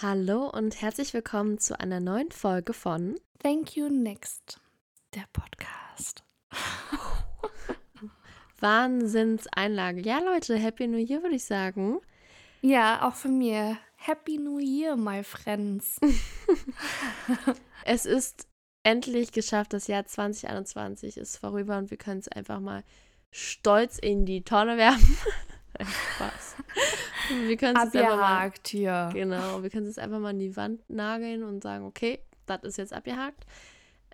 Hallo und herzlich willkommen zu einer neuen Folge von Thank You Next, der Podcast. Wahnsinnseinlage. Ja, Leute, Happy New Year würde ich sagen. Ja, auch von mir. Happy New Year, my friends. es ist endlich geschafft. Das Jahr 2021 ist vorüber und wir können es einfach mal stolz in die Tonne werfen. Spaß. Wir können es einfach mal, hier. Genau, wir können es einfach mal an die Wand nageln und sagen, okay, das ist jetzt abgehakt.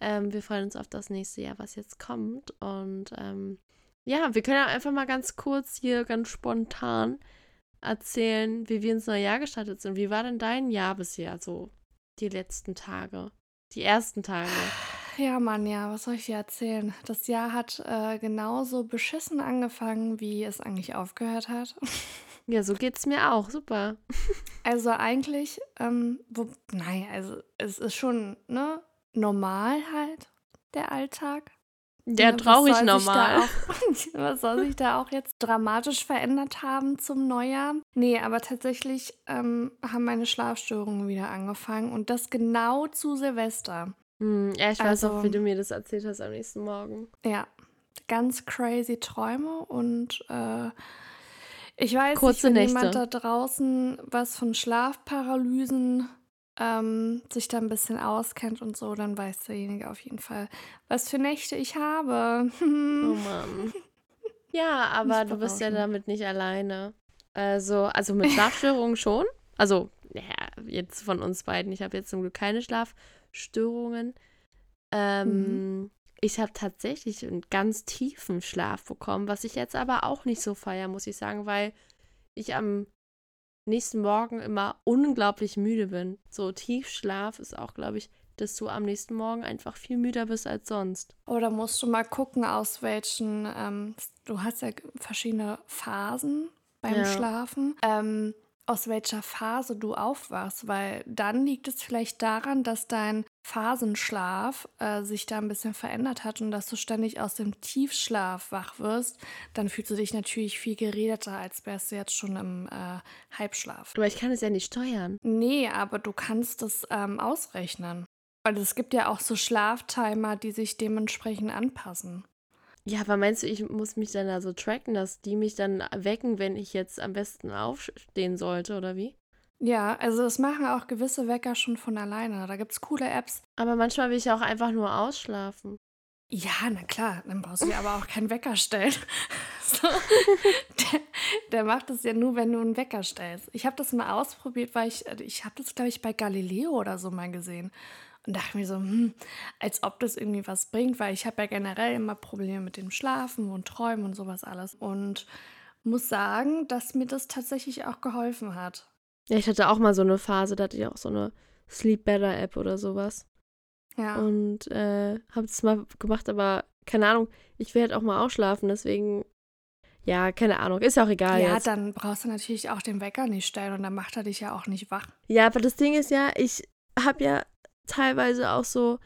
Ähm, wir freuen uns auf das nächste Jahr, was jetzt kommt. Und ähm, ja, wir können ja einfach mal ganz kurz hier, ganz spontan erzählen, wie wir ins neue Jahr gestartet sind. Wie war denn dein Jahr bisher, so die letzten Tage, die ersten Tage? Ja, Mann, ja, was soll ich dir erzählen? Das Jahr hat äh, genauso beschissen angefangen, wie es eigentlich aufgehört hat. Ja, so geht's mir auch. Super. Also eigentlich, ähm, wo, nein, also es ist schon ne, normal halt, der Alltag. Der ja, traurig normal. Auch, was soll sich da auch jetzt dramatisch verändert haben zum Neujahr? Nee, aber tatsächlich ähm, haben meine Schlafstörungen wieder angefangen und das genau zu Silvester. Hm, ja, ich weiß auch, wie also du mir das erzählt hast am nächsten Morgen. Ja, ganz crazy Träume und äh, ich weiß Kurze nicht, wenn Nächte. jemand da draußen was von Schlafparalysen ähm, sich da ein bisschen auskennt und so, dann weiß derjenige auf jeden Fall, was für Nächte ich habe. oh Mann. Ja, aber du bist ja damit nicht alleine. Also, also mit Schlafstörungen schon. Also, ja, jetzt von uns beiden. Ich habe jetzt zum Glück keine Schlafstörungen. Ähm, mhm. Ich habe tatsächlich einen ganz tiefen Schlaf bekommen, was ich jetzt aber auch nicht so feier, muss ich sagen, weil ich am nächsten Morgen immer unglaublich müde bin. So Tiefschlaf ist auch, glaube ich, dass du am nächsten Morgen einfach viel müder bist als sonst. Oder musst du mal gucken, aus welchen, ähm, du hast ja verschiedene Phasen beim ja. Schlafen. Ähm, aus welcher Phase du aufwachst, weil dann liegt es vielleicht daran, dass dein Phasenschlaf äh, sich da ein bisschen verändert hat und dass du ständig aus dem Tiefschlaf wach wirst, dann fühlst du dich natürlich viel geredeter, als wärst du jetzt schon im äh, Halbschlaf. Aber ich kann es ja nicht steuern. Nee, aber du kannst es ähm, ausrechnen. Und es gibt ja auch so Schlaftimer, die sich dementsprechend anpassen. Ja, aber meinst du, ich muss mich dann da so tracken, dass die mich dann wecken, wenn ich jetzt am besten aufstehen sollte, oder wie? Ja, also das machen auch gewisse Wecker schon von alleine. Da gibt es coole Apps. Aber manchmal will ich auch einfach nur ausschlafen. Ja, na klar, dann brauchst du dir aber auch keinen Wecker stellen. so. der, der, macht das ja nur, wenn du einen Wecker stellst. Ich habe das mal ausprobiert, weil ich, ich habe das, glaube ich, bei Galileo oder so mal gesehen. Und dachte mir so, hm, als ob das irgendwie was bringt, weil ich habe ja generell immer Probleme mit dem Schlafen und Träumen und sowas alles. Und muss sagen, dass mir das tatsächlich auch geholfen hat. Ja, ich hatte auch mal so eine Phase, da hatte ich auch so eine Sleep Better App oder sowas. Ja. Und äh, habe es mal gemacht, aber keine Ahnung, ich will halt auch mal ausschlafen, deswegen, ja, keine Ahnung, ist auch egal. Ja, jetzt. dann brauchst du natürlich auch den Wecker nicht stellen und dann macht er dich ja auch nicht wach. Ja, aber das Ding ist ja, ich habe ja teilweise auch so,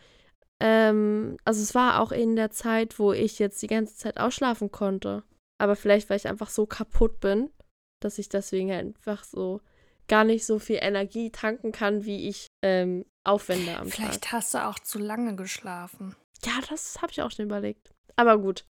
ähm, also es war auch in der Zeit, wo ich jetzt die ganze Zeit ausschlafen konnte. Aber vielleicht, weil ich einfach so kaputt bin, dass ich deswegen einfach so gar nicht so viel Energie tanken kann, wie ich ähm, aufwende am Vielleicht Tag. hast du auch zu lange geschlafen. Ja, das habe ich auch schon überlegt. Aber gut,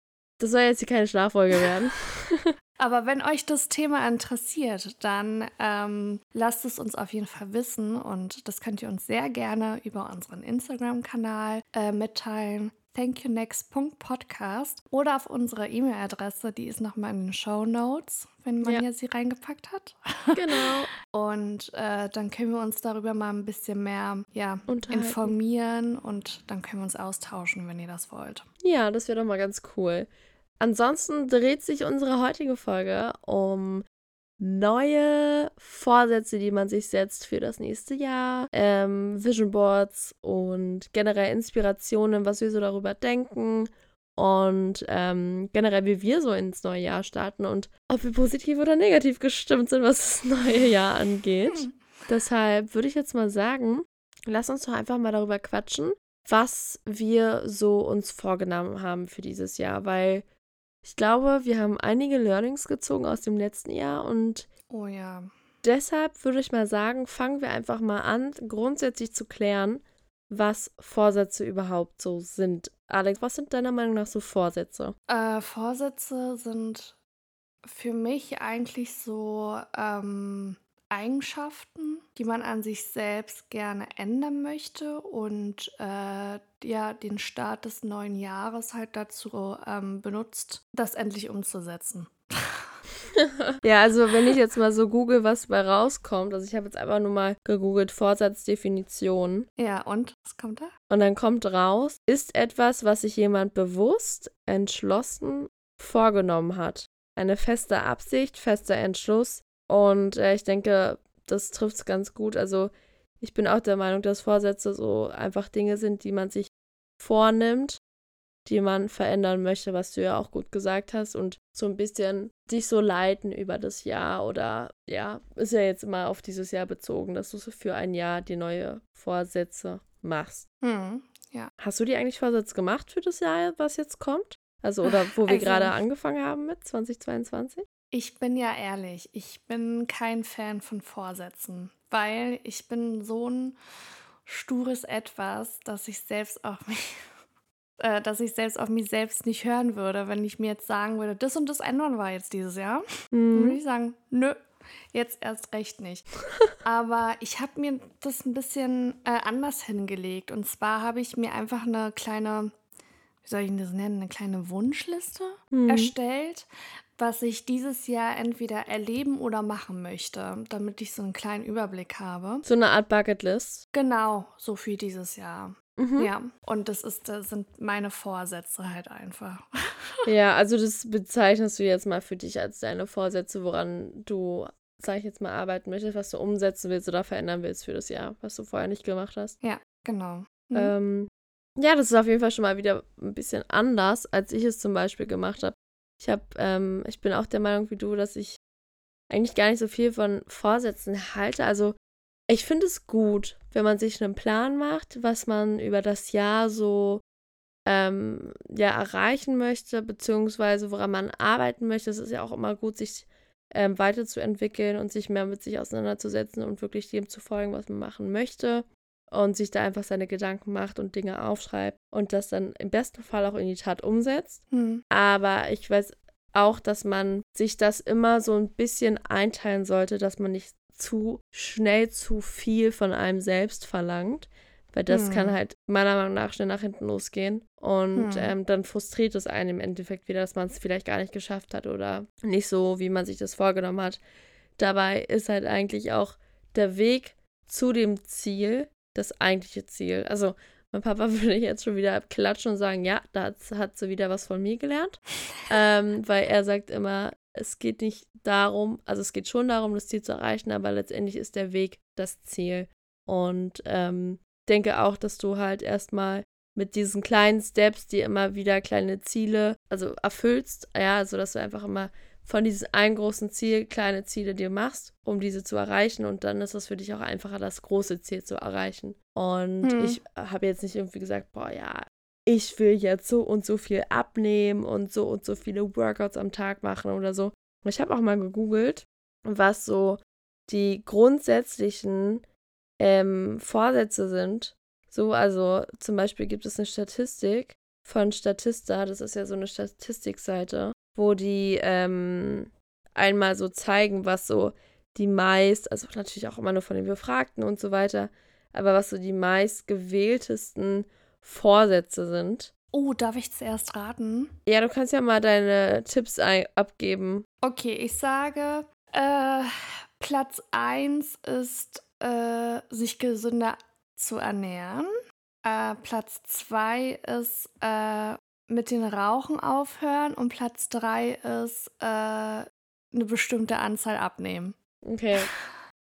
das soll jetzt hier keine Schlaffolge werden. Aber wenn euch das Thema interessiert, dann ähm, lasst es uns auf jeden Fall wissen und das könnt ihr uns sehr gerne über unseren Instagram-Kanal äh, mitteilen thankyounext.podcast oder auf unserer E-Mail-Adresse, die ist nochmal in den Show Notes, wenn man ja. sie reingepackt hat. Genau. und äh, dann können wir uns darüber mal ein bisschen mehr ja, informieren und dann können wir uns austauschen, wenn ihr das wollt. Ja, das wäre doch mal ganz cool. Ansonsten dreht sich unsere heutige Folge um neue Vorsätze, die man sich setzt für das nächste Jahr, ähm, Vision Boards und generell Inspirationen, was wir so darüber denken und ähm, generell, wie wir so ins neue Jahr starten und ob wir positiv oder negativ gestimmt sind, was das neue Jahr angeht. Deshalb würde ich jetzt mal sagen, lass uns doch einfach mal darüber quatschen, was wir so uns vorgenommen haben für dieses Jahr, weil ich glaube, wir haben einige Learnings gezogen aus dem letzten Jahr und oh ja. deshalb würde ich mal sagen, fangen wir einfach mal an, grundsätzlich zu klären, was Vorsätze überhaupt so sind. Alex, was sind deiner Meinung nach so Vorsätze? Äh, Vorsätze sind für mich eigentlich so ähm, Eigenschaften, die man an sich selbst gerne ändern möchte und äh, ja, den Start des neuen Jahres halt dazu ähm, benutzt, das endlich umzusetzen. ja, also wenn ich jetzt mal so google, was bei rauskommt, also ich habe jetzt einfach nur mal gegoogelt Vorsatzdefinition. Ja, und was kommt da? Und dann kommt raus, ist etwas, was sich jemand bewusst, entschlossen vorgenommen hat. Eine feste Absicht, fester Entschluss. Und äh, ich denke, das trifft es ganz gut. Also ich bin auch der Meinung, dass Vorsätze so einfach Dinge sind, die man sich vornimmt die man verändern möchte, was du ja auch gut gesagt hast und so ein bisschen dich so leiten über das Jahr oder ja, ist ja jetzt immer auf dieses Jahr bezogen, dass du so für ein Jahr die neue Vorsätze machst. Hm, ja. Hast du die eigentlich Vorsätze gemacht für das Jahr, was jetzt kommt? Also oder wo wir also, gerade angefangen haben mit 2022? Ich bin ja ehrlich, ich bin kein Fan von Vorsätzen, weil ich bin so ein stures Etwas, dass ich selbst auf mich äh, dass ich selbst auf mich selbst nicht hören würde, wenn ich mir jetzt sagen würde, das und das ändern wir jetzt dieses Jahr. Mhm. Dann würde ich sagen, nö, jetzt erst recht nicht. Aber ich habe mir das ein bisschen äh, anders hingelegt. Und zwar habe ich mir einfach eine kleine, wie soll ich das nennen, eine kleine Wunschliste mhm. erstellt, was ich dieses Jahr entweder erleben oder machen möchte, damit ich so einen kleinen Überblick habe. So eine Art Bucketlist. Genau, so für dieses Jahr. Mhm. Ja, und das ist, das sind meine Vorsätze halt einfach. Ja, also das bezeichnest du jetzt mal für dich als deine Vorsätze, woran du, sag ich jetzt mal, arbeiten möchtest, was du umsetzen willst oder verändern willst für das Jahr, was du vorher nicht gemacht hast. Ja, genau. Mhm. Ähm, ja, das ist auf jeden Fall schon mal wieder ein bisschen anders, als ich es zum Beispiel gemacht habe. Ich habe, ähm, ich bin auch der Meinung wie du, dass ich eigentlich gar nicht so viel von Vorsätzen halte. Also ich finde es gut, wenn man sich einen Plan macht, was man über das Jahr so ähm, ja, erreichen möchte, beziehungsweise woran man arbeiten möchte. Es ist ja auch immer gut, sich ähm, weiterzuentwickeln und sich mehr mit sich auseinanderzusetzen und wirklich dem zu folgen, was man machen möchte. Und sich da einfach seine Gedanken macht und Dinge aufschreibt und das dann im besten Fall auch in die Tat umsetzt. Mhm. Aber ich weiß auch, dass man sich das immer so ein bisschen einteilen sollte, dass man nicht zu schnell zu viel von einem selbst verlangt. Weil das hm. kann halt meiner Meinung nach schnell nach hinten losgehen. Und hm. ähm, dann frustriert es einen im Endeffekt wieder, dass man es vielleicht gar nicht geschafft hat oder nicht so, wie man sich das vorgenommen hat. Dabei ist halt eigentlich auch der Weg zu dem Ziel das eigentliche Ziel. Also mein Papa würde jetzt schon wieder klatschen und sagen, ja, da hat sie wieder was von mir gelernt. ähm, weil er sagt immer, es geht nicht darum, also es geht schon darum, das Ziel zu erreichen, aber letztendlich ist der Weg das Ziel. Und ähm, denke auch, dass du halt erstmal mit diesen kleinen Steps, die immer wieder kleine Ziele, also erfüllst, ja, also dass du einfach immer von diesem einen großen Ziel kleine Ziele dir machst, um diese zu erreichen und dann ist es für dich auch einfacher, das große Ziel zu erreichen. Und hm. ich habe jetzt nicht irgendwie gesagt, boah, ja, ich will jetzt so und so viel abnehmen und so und so viele Workouts am Tag machen oder so. Ich habe auch mal gegoogelt, was so die grundsätzlichen ähm, Vorsätze sind. So, also zum Beispiel gibt es eine Statistik von Statista, das ist ja so eine Statistikseite, wo die ähm, einmal so zeigen, was so die meist, also natürlich auch immer nur von den Befragten und so weiter, aber was so die meist gewähltesten Vorsätze sind. Oh, darf ich zuerst raten? Ja, du kannst ja mal deine Tipps abgeben. Okay, ich sage, äh, Platz 1 ist, äh, sich gesünder zu ernähren. Äh, Platz 2 ist, äh, mit den Rauchen aufhören. Und Platz 3 ist, äh, eine bestimmte Anzahl abnehmen. Okay.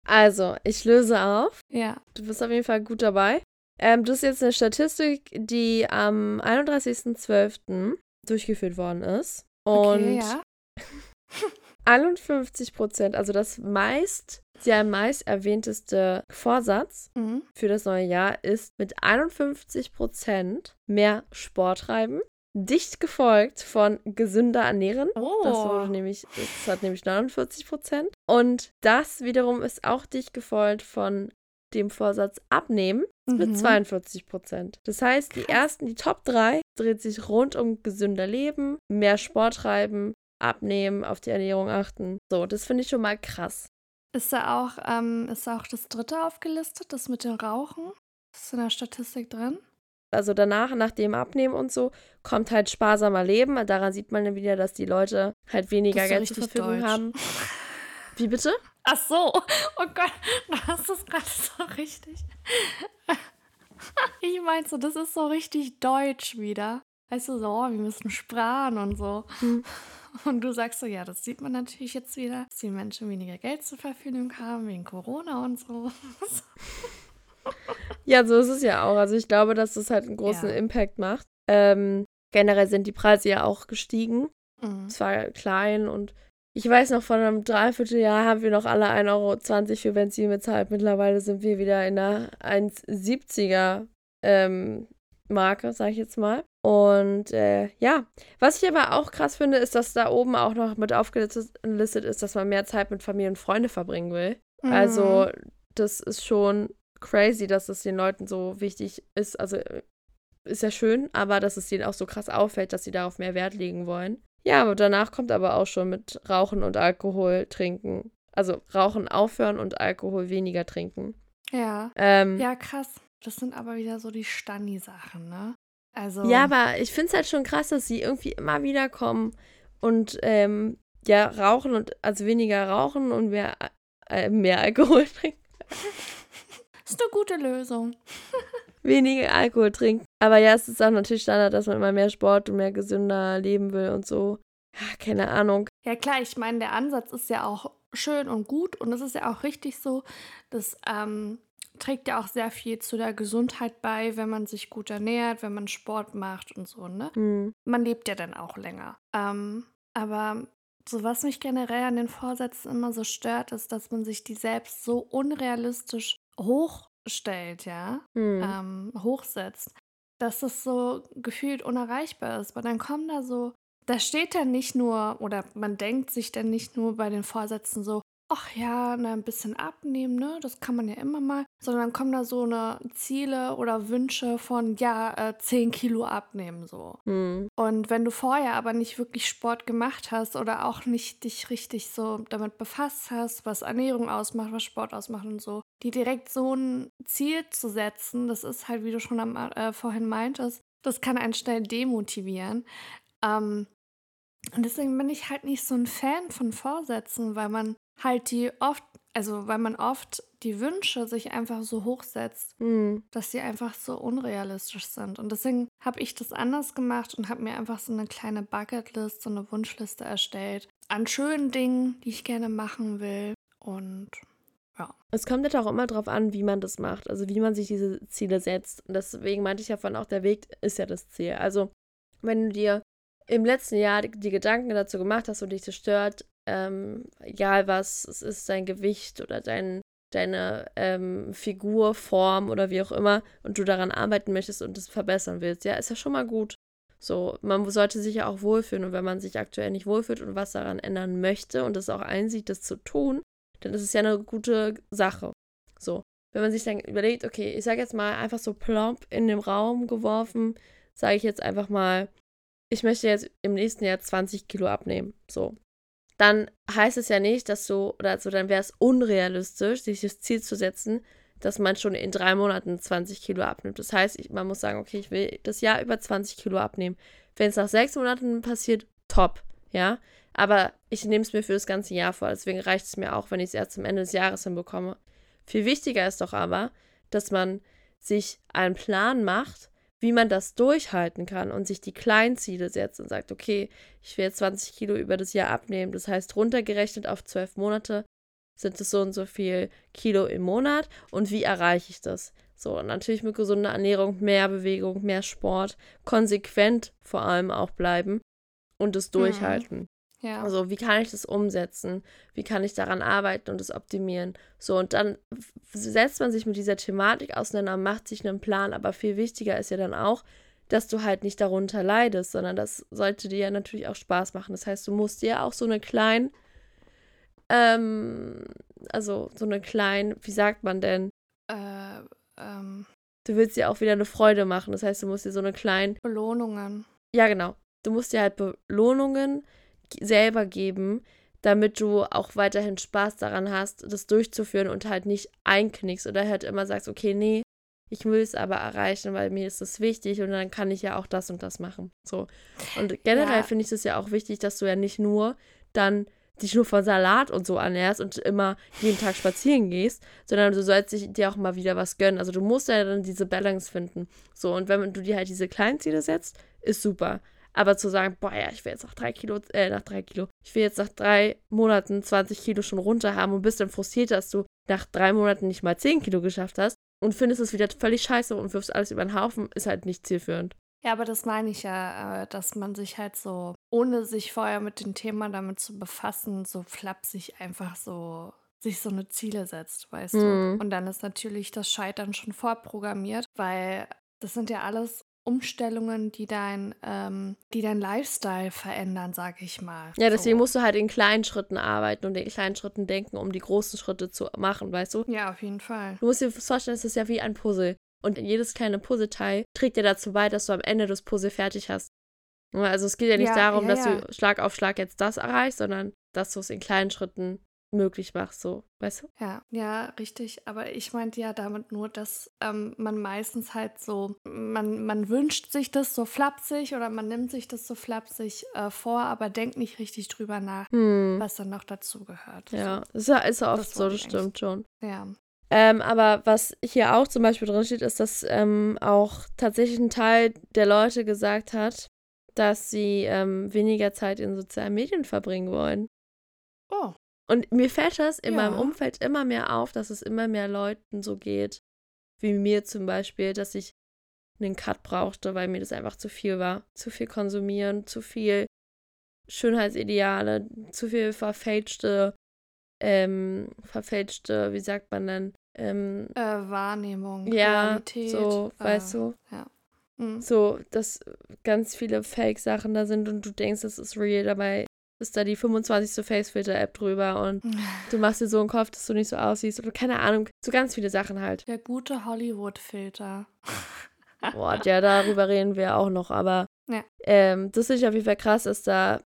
Also, ich löse auf. Ja. Du bist auf jeden Fall gut dabei. Ähm, das ist jetzt eine Statistik, die am 31.12. durchgeführt worden ist. Und okay, ja. 51 Prozent, also das meist, der meist erwähnteste Vorsatz mhm. für das neue Jahr ist mit 51 Prozent mehr Sport treiben. Dicht gefolgt von gesünder ernähren. Oh. Das wurde nämlich, das hat nämlich 49 Prozent. Und das wiederum ist auch dicht gefolgt von dem Vorsatz abnehmen mit Mhm. 42 Prozent. Das heißt, die ersten, die Top 3 dreht sich rund um gesünder Leben, mehr Sport treiben, abnehmen, auf die Ernährung achten. So, das finde ich schon mal krass. Ist da auch, ähm, ist da auch das dritte aufgelistet, das mit dem Rauchen? Ist in der Statistik drin? Also danach, nach dem Abnehmen und so, kommt halt sparsamer Leben. Daran sieht man dann wieder, dass die Leute halt weniger Geld zur Verfügung deutsch. haben. Wie bitte? Ach so, oh Gott, du hast das gerade so richtig. Ich meinte so, das ist so richtig deutsch wieder. Weißt du, so, oh, wir müssen sparen und so. Hm. Und du sagst so, ja, das sieht man natürlich jetzt wieder, dass die Menschen weniger Geld zur Verfügung haben wegen Corona und so. Ja, so ist es ja auch. Also ich glaube, dass das halt einen großen Ja. Impact macht. Ähm, generell sind die Preise ja auch gestiegen. Mhm. Es war klein und ich weiß noch, vor einem Dreivierteljahr haben wir noch alle 1,20 Euro für Benzin bezahlt. Mittlerweile sind wir wieder in der 1,70er ähm, Marke, sag ich jetzt mal. Und äh, ja, was ich aber auch krass finde, ist, dass da oben auch noch mit aufgelistet ist, dass man mehr Zeit mit Familie und Freunde verbringen will. Also, Mhm. das ist schon crazy, dass es den Leuten so wichtig ist. Also, äh, ist ja schön, aber dass es denen auch so krass auffällt, dass sie darauf mehr Wert legen wollen. Ja, aber danach kommt aber auch schon mit Rauchen und Alkohol trinken. Also Rauchen aufhören und Alkohol weniger trinken. Ja. Ähm, Ja, krass. Das sind aber wieder so die Stani-Sachen, ne? Also. Ja, aber ich finde es halt schon krass, dass sie irgendwie immer wieder kommen und ähm, ja, rauchen und also weniger rauchen und mehr, äh, mehr Alkohol trinken. Ist eine gute Lösung. Weniger Alkohol trinken. Aber ja, es ist auch natürlich Standard, dass man immer mehr Sport und mehr gesünder leben will und so. Ja, keine Ahnung. Ja, klar, ich meine, der Ansatz ist ja auch schön und gut und es ist ja auch richtig so. Das ähm, trägt ja auch sehr viel zu der Gesundheit bei, wenn man sich gut ernährt, wenn man Sport macht und so, ne? Hm. Man lebt ja dann auch länger. Ähm, aber so was mich generell an den Vorsätzen immer so stört, ist, dass man sich die selbst so unrealistisch hochstellt, ja? Hm. ähm, hochsetzt, dass es so gefühlt unerreichbar ist. Weil dann kommen da so, da steht dann nicht nur, oder man denkt sich dann nicht nur bei den Vorsätzen so, ach ja, na, ein bisschen abnehmen, ne? Das kann man ja immer mal. Sondern dann kommen da so eine Ziele oder Wünsche von, ja, äh, 10 Kilo abnehmen so. Hm. Und wenn du vorher aber nicht wirklich Sport gemacht hast oder auch nicht dich richtig so damit befasst hast, was Ernährung ausmacht, was Sport ausmacht und so, die direkt so ein Ziel zu setzen, das ist halt, wie du schon am, äh, vorhin meintest, das kann einen schnell demotivieren. Ähm, und deswegen bin ich halt nicht so ein Fan von Vorsätzen, weil man halt die oft, also weil man oft die Wünsche sich einfach so hochsetzt Hm. dass sie einfach so unrealistisch sind. Und deswegen habe ich das anders gemacht und habe mir einfach so eine kleine Bucketlist, so eine Wunschliste erstellt an schönen Dingen, die ich gerne machen will. Und Es kommt halt auch immer drauf an, wie man das macht, also wie man sich diese Ziele setzt. Und deswegen meinte ich ja vorhin auch, der Weg ist ja das Ziel. Also, wenn du dir im letzten Jahr die, die Gedanken dazu gemacht hast und dich das stört, ähm, egal was, es ist dein Gewicht oder dein, deine ähm, Figur, Form oder wie auch immer, und du daran arbeiten möchtest und es verbessern willst, ja, ist ja schon mal gut. So, man sollte sich ja auch wohlfühlen und wenn man sich aktuell nicht wohlfühlt und was daran ändern möchte und es auch einsieht, das zu tun, dann ist es ja eine gute Sache. So, wenn man sich dann überlegt, okay, ich sage jetzt mal einfach so plomp in den Raum geworfen, sage ich jetzt einfach mal, ich möchte jetzt im nächsten Jahr 20 Kilo abnehmen. So. Dann heißt es ja nicht, dass du, oder also dann wäre es unrealistisch, sich das Ziel zu setzen, dass man schon in drei Monaten 20 Kilo abnimmt. Das heißt, ich, man muss sagen, okay, ich will das Jahr über 20 Kilo abnehmen. Wenn es nach sechs Monaten passiert, top, ja. Aber ich nehme es mir für das ganze Jahr vor. Deswegen reicht es mir auch, wenn ich es erst zum Ende des Jahres hinbekomme. Viel wichtiger ist doch aber, dass man sich einen Plan macht, wie man das durchhalten kann und sich die kleinen Ziele setzt und sagt, okay, ich will jetzt 20 Kilo über das Jahr abnehmen. Das heißt, runtergerechnet auf zwölf Monate sind es so und so viel Kilo im Monat und wie erreiche ich das? So, und natürlich mit gesunder Ernährung, mehr Bewegung, mehr Sport, konsequent vor allem auch bleiben und es durchhalten. Ja. Also, wie kann ich das umsetzen? Wie kann ich daran arbeiten und es optimieren? So, und dann setzt man sich mit dieser Thematik auseinander, macht sich einen Plan, aber viel wichtiger ist ja dann auch, dass du halt nicht darunter leidest, sondern das sollte dir ja natürlich auch Spaß machen. Das heißt, du musst dir auch so eine kleine, ähm, also so eine kleine, wie sagt man denn? Äh, ähm. Du willst dir auch wieder eine Freude machen. Das heißt, du musst dir so eine kleine Belohnungen. Ja, genau. Du musst dir halt Belohnungen selber geben, damit du auch weiterhin Spaß daran hast, das durchzuführen und halt nicht einknickst oder halt immer sagst, okay, nee, ich will es aber erreichen, weil mir ist das wichtig und dann kann ich ja auch das und das machen. So. Und generell ja. finde ich es ja auch wichtig, dass du ja nicht nur dann dich nur von Salat und so ernährst und immer jeden Tag spazieren gehst, sondern du sollst dir auch mal wieder was gönnen. Also du musst ja dann diese Balance finden. So, und wenn du dir halt diese kleinen Ziele setzt, ist super. Aber zu sagen, boah, ja, ich will jetzt nach drei Kilo, äh, nach drei Kilo, ich will jetzt nach drei Monaten 20 Kilo schon runter haben und bist dann frustriert, dass du nach drei Monaten nicht mal 10 Kilo geschafft hast und findest es wieder völlig scheiße und wirfst alles über den Haufen, ist halt nicht zielführend. Ja, aber das meine ich ja, äh, dass man sich halt so, ohne sich vorher mit dem Thema damit zu befassen, so flapsig einfach so sich so eine Ziele setzt, weißt mhm. du. Und dann ist natürlich das Scheitern schon vorprogrammiert, weil das sind ja alles Umstellungen, die dein, ähm, die dein Lifestyle verändern, sag ich mal. Ja, deswegen so. musst du halt in kleinen Schritten arbeiten und in kleinen Schritten denken, um die großen Schritte zu machen, weißt du? Ja, auf jeden Fall. Du musst dir vorstellen, es ist ja wie ein Puzzle. Und jedes kleine Puzzleteil trägt dir dazu bei, dass du am Ende das Puzzle fertig hast. Also es geht ja nicht ja, darum, ja, dass ja. du Schlag auf Schlag jetzt das erreichst, sondern dass du es in kleinen Schritten möglich machst, so, weißt du? Ja, ja, richtig. Aber ich meinte ja damit nur, dass ähm, man meistens halt so, man, man wünscht sich das so flapsig oder man nimmt sich das so flapsig äh, vor, aber denkt nicht richtig drüber nach, hm. was dann noch dazu gehört. Ja, so. ist ja ist oft das so, das stimmt schon. Ja. Ähm, aber was hier auch zum Beispiel drin steht, ist, dass ähm, auch tatsächlich ein Teil der Leute gesagt hat, dass sie ähm, weniger Zeit in sozialen Medien verbringen wollen. Oh. Und mir fällt das in ja. meinem Umfeld immer mehr auf, dass es immer mehr Leuten so geht, wie mir zum Beispiel, dass ich einen Cut brauchte, weil mir das einfach zu viel war. Zu viel konsumieren, zu viel Schönheitsideale, zu viel verfälschte, ähm, verfälschte, wie sagt man denn? Ähm, äh, Wahrnehmung, ja, Qualität. So, äh, weißt du? Ja. Mhm. So, dass ganz viele Fake-Sachen da sind und du denkst, das ist real, dabei ist da die 25. Facefilter-App drüber und du machst dir so einen Kopf, dass du nicht so aussiehst oder keine Ahnung, so ganz viele Sachen halt. Der gute Hollywood-Filter. Boah, ja, darüber reden wir auch noch, aber ja. ähm, das ist auf jeden Fall krass, dass da,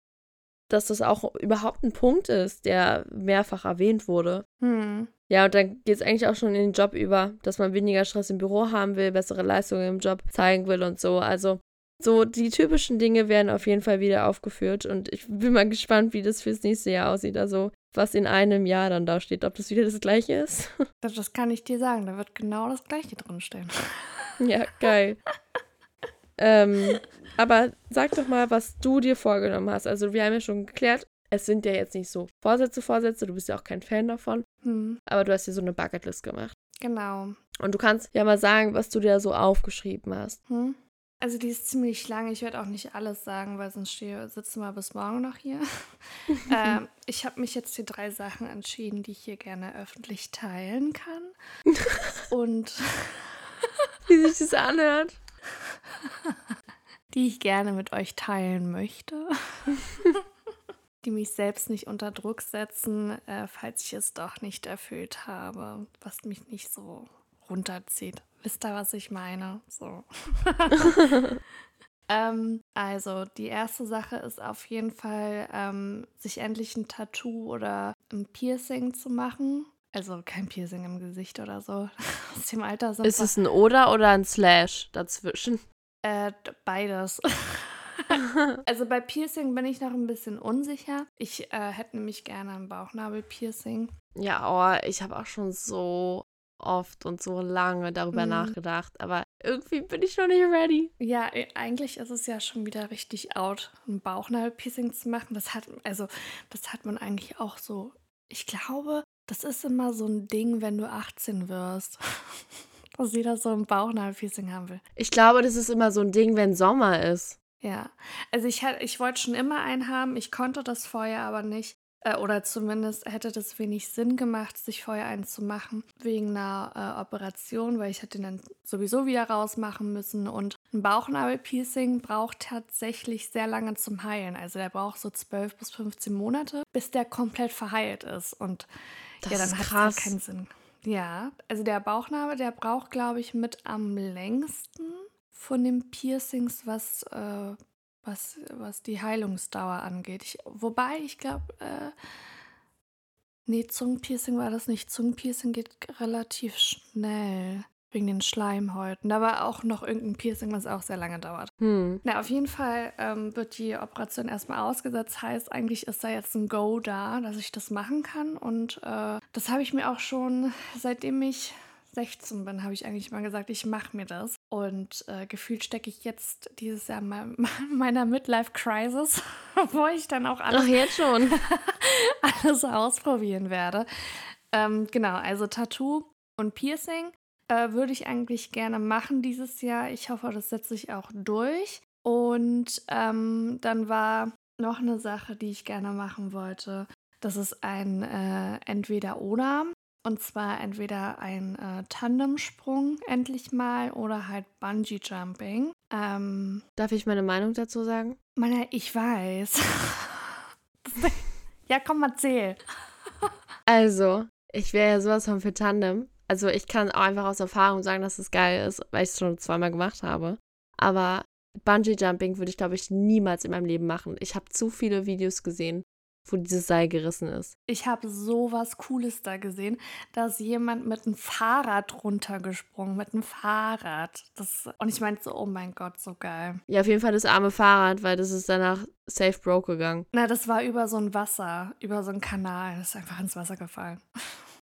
dass das auch überhaupt ein Punkt ist, der mehrfach erwähnt wurde. Hm. Ja, und dann geht es eigentlich auch schon in den Job über, dass man weniger Stress im Büro haben will, bessere Leistungen im Job zeigen will und so. Also so, die typischen Dinge werden auf jeden Fall wieder aufgeführt und ich bin mal gespannt, wie das fürs nächste Jahr aussieht. Also, was in einem Jahr dann da steht, ob das wieder das gleiche ist. Das, das kann ich dir sagen, da wird genau das gleiche drinstehen. Ja, geil. ähm, aber sag doch mal, was du dir vorgenommen hast. Also, wir haben ja schon geklärt, es sind ja jetzt nicht so Vorsätze, Vorsätze, du bist ja auch kein Fan davon. Hm. Aber du hast dir so eine Bucketlist gemacht. Genau. Und du kannst ja mal sagen, was du dir so aufgeschrieben hast. Hm. Also die ist ziemlich lang. Ich werde auch nicht alles sagen, weil sonst stehe, sitzen wir bis morgen noch hier. ähm, ich habe mich jetzt für drei Sachen entschieden, die ich hier gerne öffentlich teilen kann. Und wie sich das anhört. die ich gerne mit euch teilen möchte. die mich selbst nicht unter Druck setzen, äh, falls ich es doch nicht erfüllt habe, was mich nicht so runterzieht. Wisst ihr, was ich meine? So. ähm, also, die erste Sache ist auf jeden Fall, ähm, sich endlich ein Tattoo oder ein Piercing zu machen. Also kein Piercing im Gesicht oder so. Aus dem Alter sind Ist es ein Oder oder ein Slash dazwischen? Äh, beides. also bei Piercing bin ich noch ein bisschen unsicher. Ich äh, hätte nämlich gerne ein Bauchnabel-Piercing. Ja, oh, ich habe auch schon so oft und so lange darüber mhm. nachgedacht, aber irgendwie bin ich noch nicht ready. Ja, äh, eigentlich ist es ja schon wieder richtig out, ein Bauchnabelpiercing zu machen. Das hat, also, das hat man eigentlich auch so. Ich glaube, das ist immer so ein Ding, wenn du 18 wirst. dass jeder so ein Bauchnabelpiercing haben will. Ich glaube, das ist immer so ein Ding, wenn Sommer ist. Ja, also ich, ich wollte schon immer einen haben, ich konnte das vorher aber nicht. Äh, oder zumindest hätte das wenig Sinn gemacht, sich vorher einen zu machen, wegen einer äh, Operation, weil ich hätte den dann sowieso wieder rausmachen müssen. Und Ein Bauchnabelpiercing braucht tatsächlich sehr lange zum Heilen. Also der braucht so 12 bis 15 Monate, bis der komplett verheilt ist. Und Das ja, dann hat es keinen Sinn. Ja, also der Bauchnabel, der braucht, glaube ich, mit am längsten von den Piercings, was, äh, was, was die Heilungsdauer angeht. Ich, wobei, ich glaube, äh, nee, Zungenpiercing war das nicht. Zungenpiercing geht relativ schnell. Wegen den Schleimhäuten. Da war auch noch irgendein Piercing, was auch sehr lange dauert. Hm. Na, auf jeden Fall ähm, wird die Operation erstmal ausgesetzt. Heißt, eigentlich ist da jetzt ein Go da, dass ich das machen kann. Und äh, das habe ich mir auch schon, seitdem ich 16 bin, habe ich eigentlich mal gesagt, ich mache mir das. Und äh, gefühlt stecke ich jetzt dieses Jahr mal meiner Midlife-Crisis, wo ich dann auch alles Ach, jetzt schon. alles ausprobieren werde. Ähm, genau, also Tattoo und Piercing äh, würde ich eigentlich gerne machen dieses Jahr. Ich hoffe, das setzt sich auch durch. Und ähm, dann war noch eine Sache, die ich gerne machen wollte. Das ist ein äh, Entweder-Oder. Und zwar entweder ein äh, Tandemsprung endlich mal oder halt Bungee-Jumping. Ähm, Darf ich meine Meinung dazu sagen? meine, ich weiß. ja, komm, erzähl. Also, ich wäre ja sowas von für Tandem. Also, ich kann auch einfach aus Erfahrung sagen, dass es geil ist, weil ich es schon zweimal gemacht habe. Aber Bungee Jumping würde ich, glaube ich, niemals in meinem Leben machen. Ich habe zu viele Videos gesehen, wo dieses Seil gerissen ist. Ich habe sowas Cooles da gesehen. Da ist jemand mit einem Fahrrad runtergesprungen, mit einem Fahrrad. Das, und ich meinte so, oh mein Gott, so geil. Ja, auf jeden Fall das arme Fahrrad, weil das ist danach safe broke gegangen. Na, das war über so ein Wasser, über so einen Kanal. Das ist einfach ins Wasser gefallen.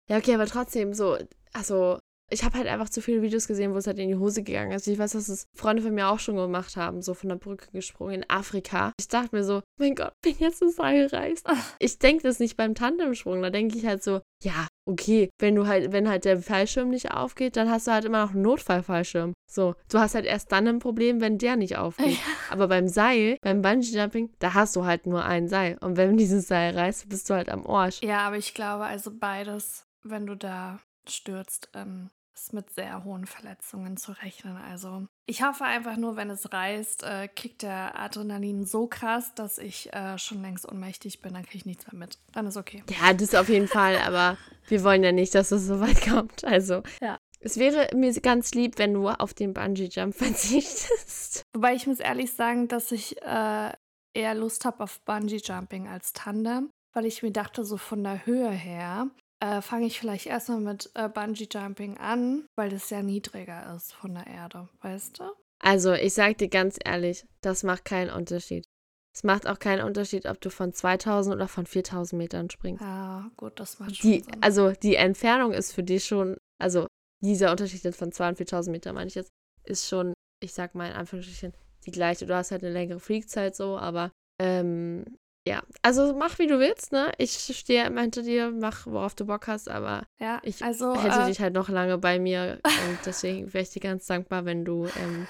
Ja, okay, aber trotzdem so, also ich habe halt einfach zu viele Videos gesehen, wo es halt in die Hose gegangen ist. Ich weiß, dass es Freunde von mir auch schon gemacht haben, so von der Brücke gesprungen in Afrika. Ich dachte mir so, mein Gott, wenn jetzt das Seil reißt. Ich denke das nicht beim Tandemsprung. Da denke ich halt so, ja, okay, wenn du halt, wenn halt der Fallschirm nicht aufgeht, dann hast du halt immer noch einen Notfallfallschirm. So, du hast halt erst dann ein Problem, wenn der nicht aufgeht. Aber beim Seil, beim Bungee-Jumping, da hast du halt nur ein Seil. Und wenn dieses Seil reißt, bist du halt am Arsch. Ja, aber ich glaube, also beides, wenn du da stürzt, ähm, ist mit sehr hohen Verletzungen zu rechnen. Also ich hoffe einfach nur, wenn es reißt, äh, kickt der Adrenalin so krass, dass ich äh, schon längst ohnmächtig bin, dann kriege ich nichts mehr mit. Dann ist okay. Ja, das auf jeden Fall, aber wir wollen ja nicht, dass es so weit kommt. Also, Ja. es wäre mir ganz lieb, wenn du auf den Bungee-Jump verzichtest. Wobei ich muss ehrlich sagen, dass ich äh, eher Lust habe auf Bungee-Jumping als Tandem, weil ich mir dachte, so von der Höhe her äh, fange ich vielleicht erstmal mit äh, Bungee-Jumping an, weil das ja niedriger ist von der Erde, weißt du? Also, ich sag dir ganz ehrlich, das macht keinen Unterschied. Es macht auch keinen Unterschied, ob du von 2000 oder von 4000 Metern springst. Ja, gut, das macht schon Die, Sinn. also, die Entfernung ist für dich schon, also, dieser Unterschied jetzt von 2.000 und 4000 Metern, meine ich jetzt, ist schon, ich sag mal in Anführungsstrichen, die gleiche. Du hast halt eine längere Fliegzeit so, aber, ähm, ja. Also, mach wie du willst, ne? Ich stehe immer hinter dir, mach, worauf du Bock hast, aber ja, ich also hätte äh, dich halt noch lange bei mir und deswegen wäre ich dir ganz dankbar, wenn du ähm,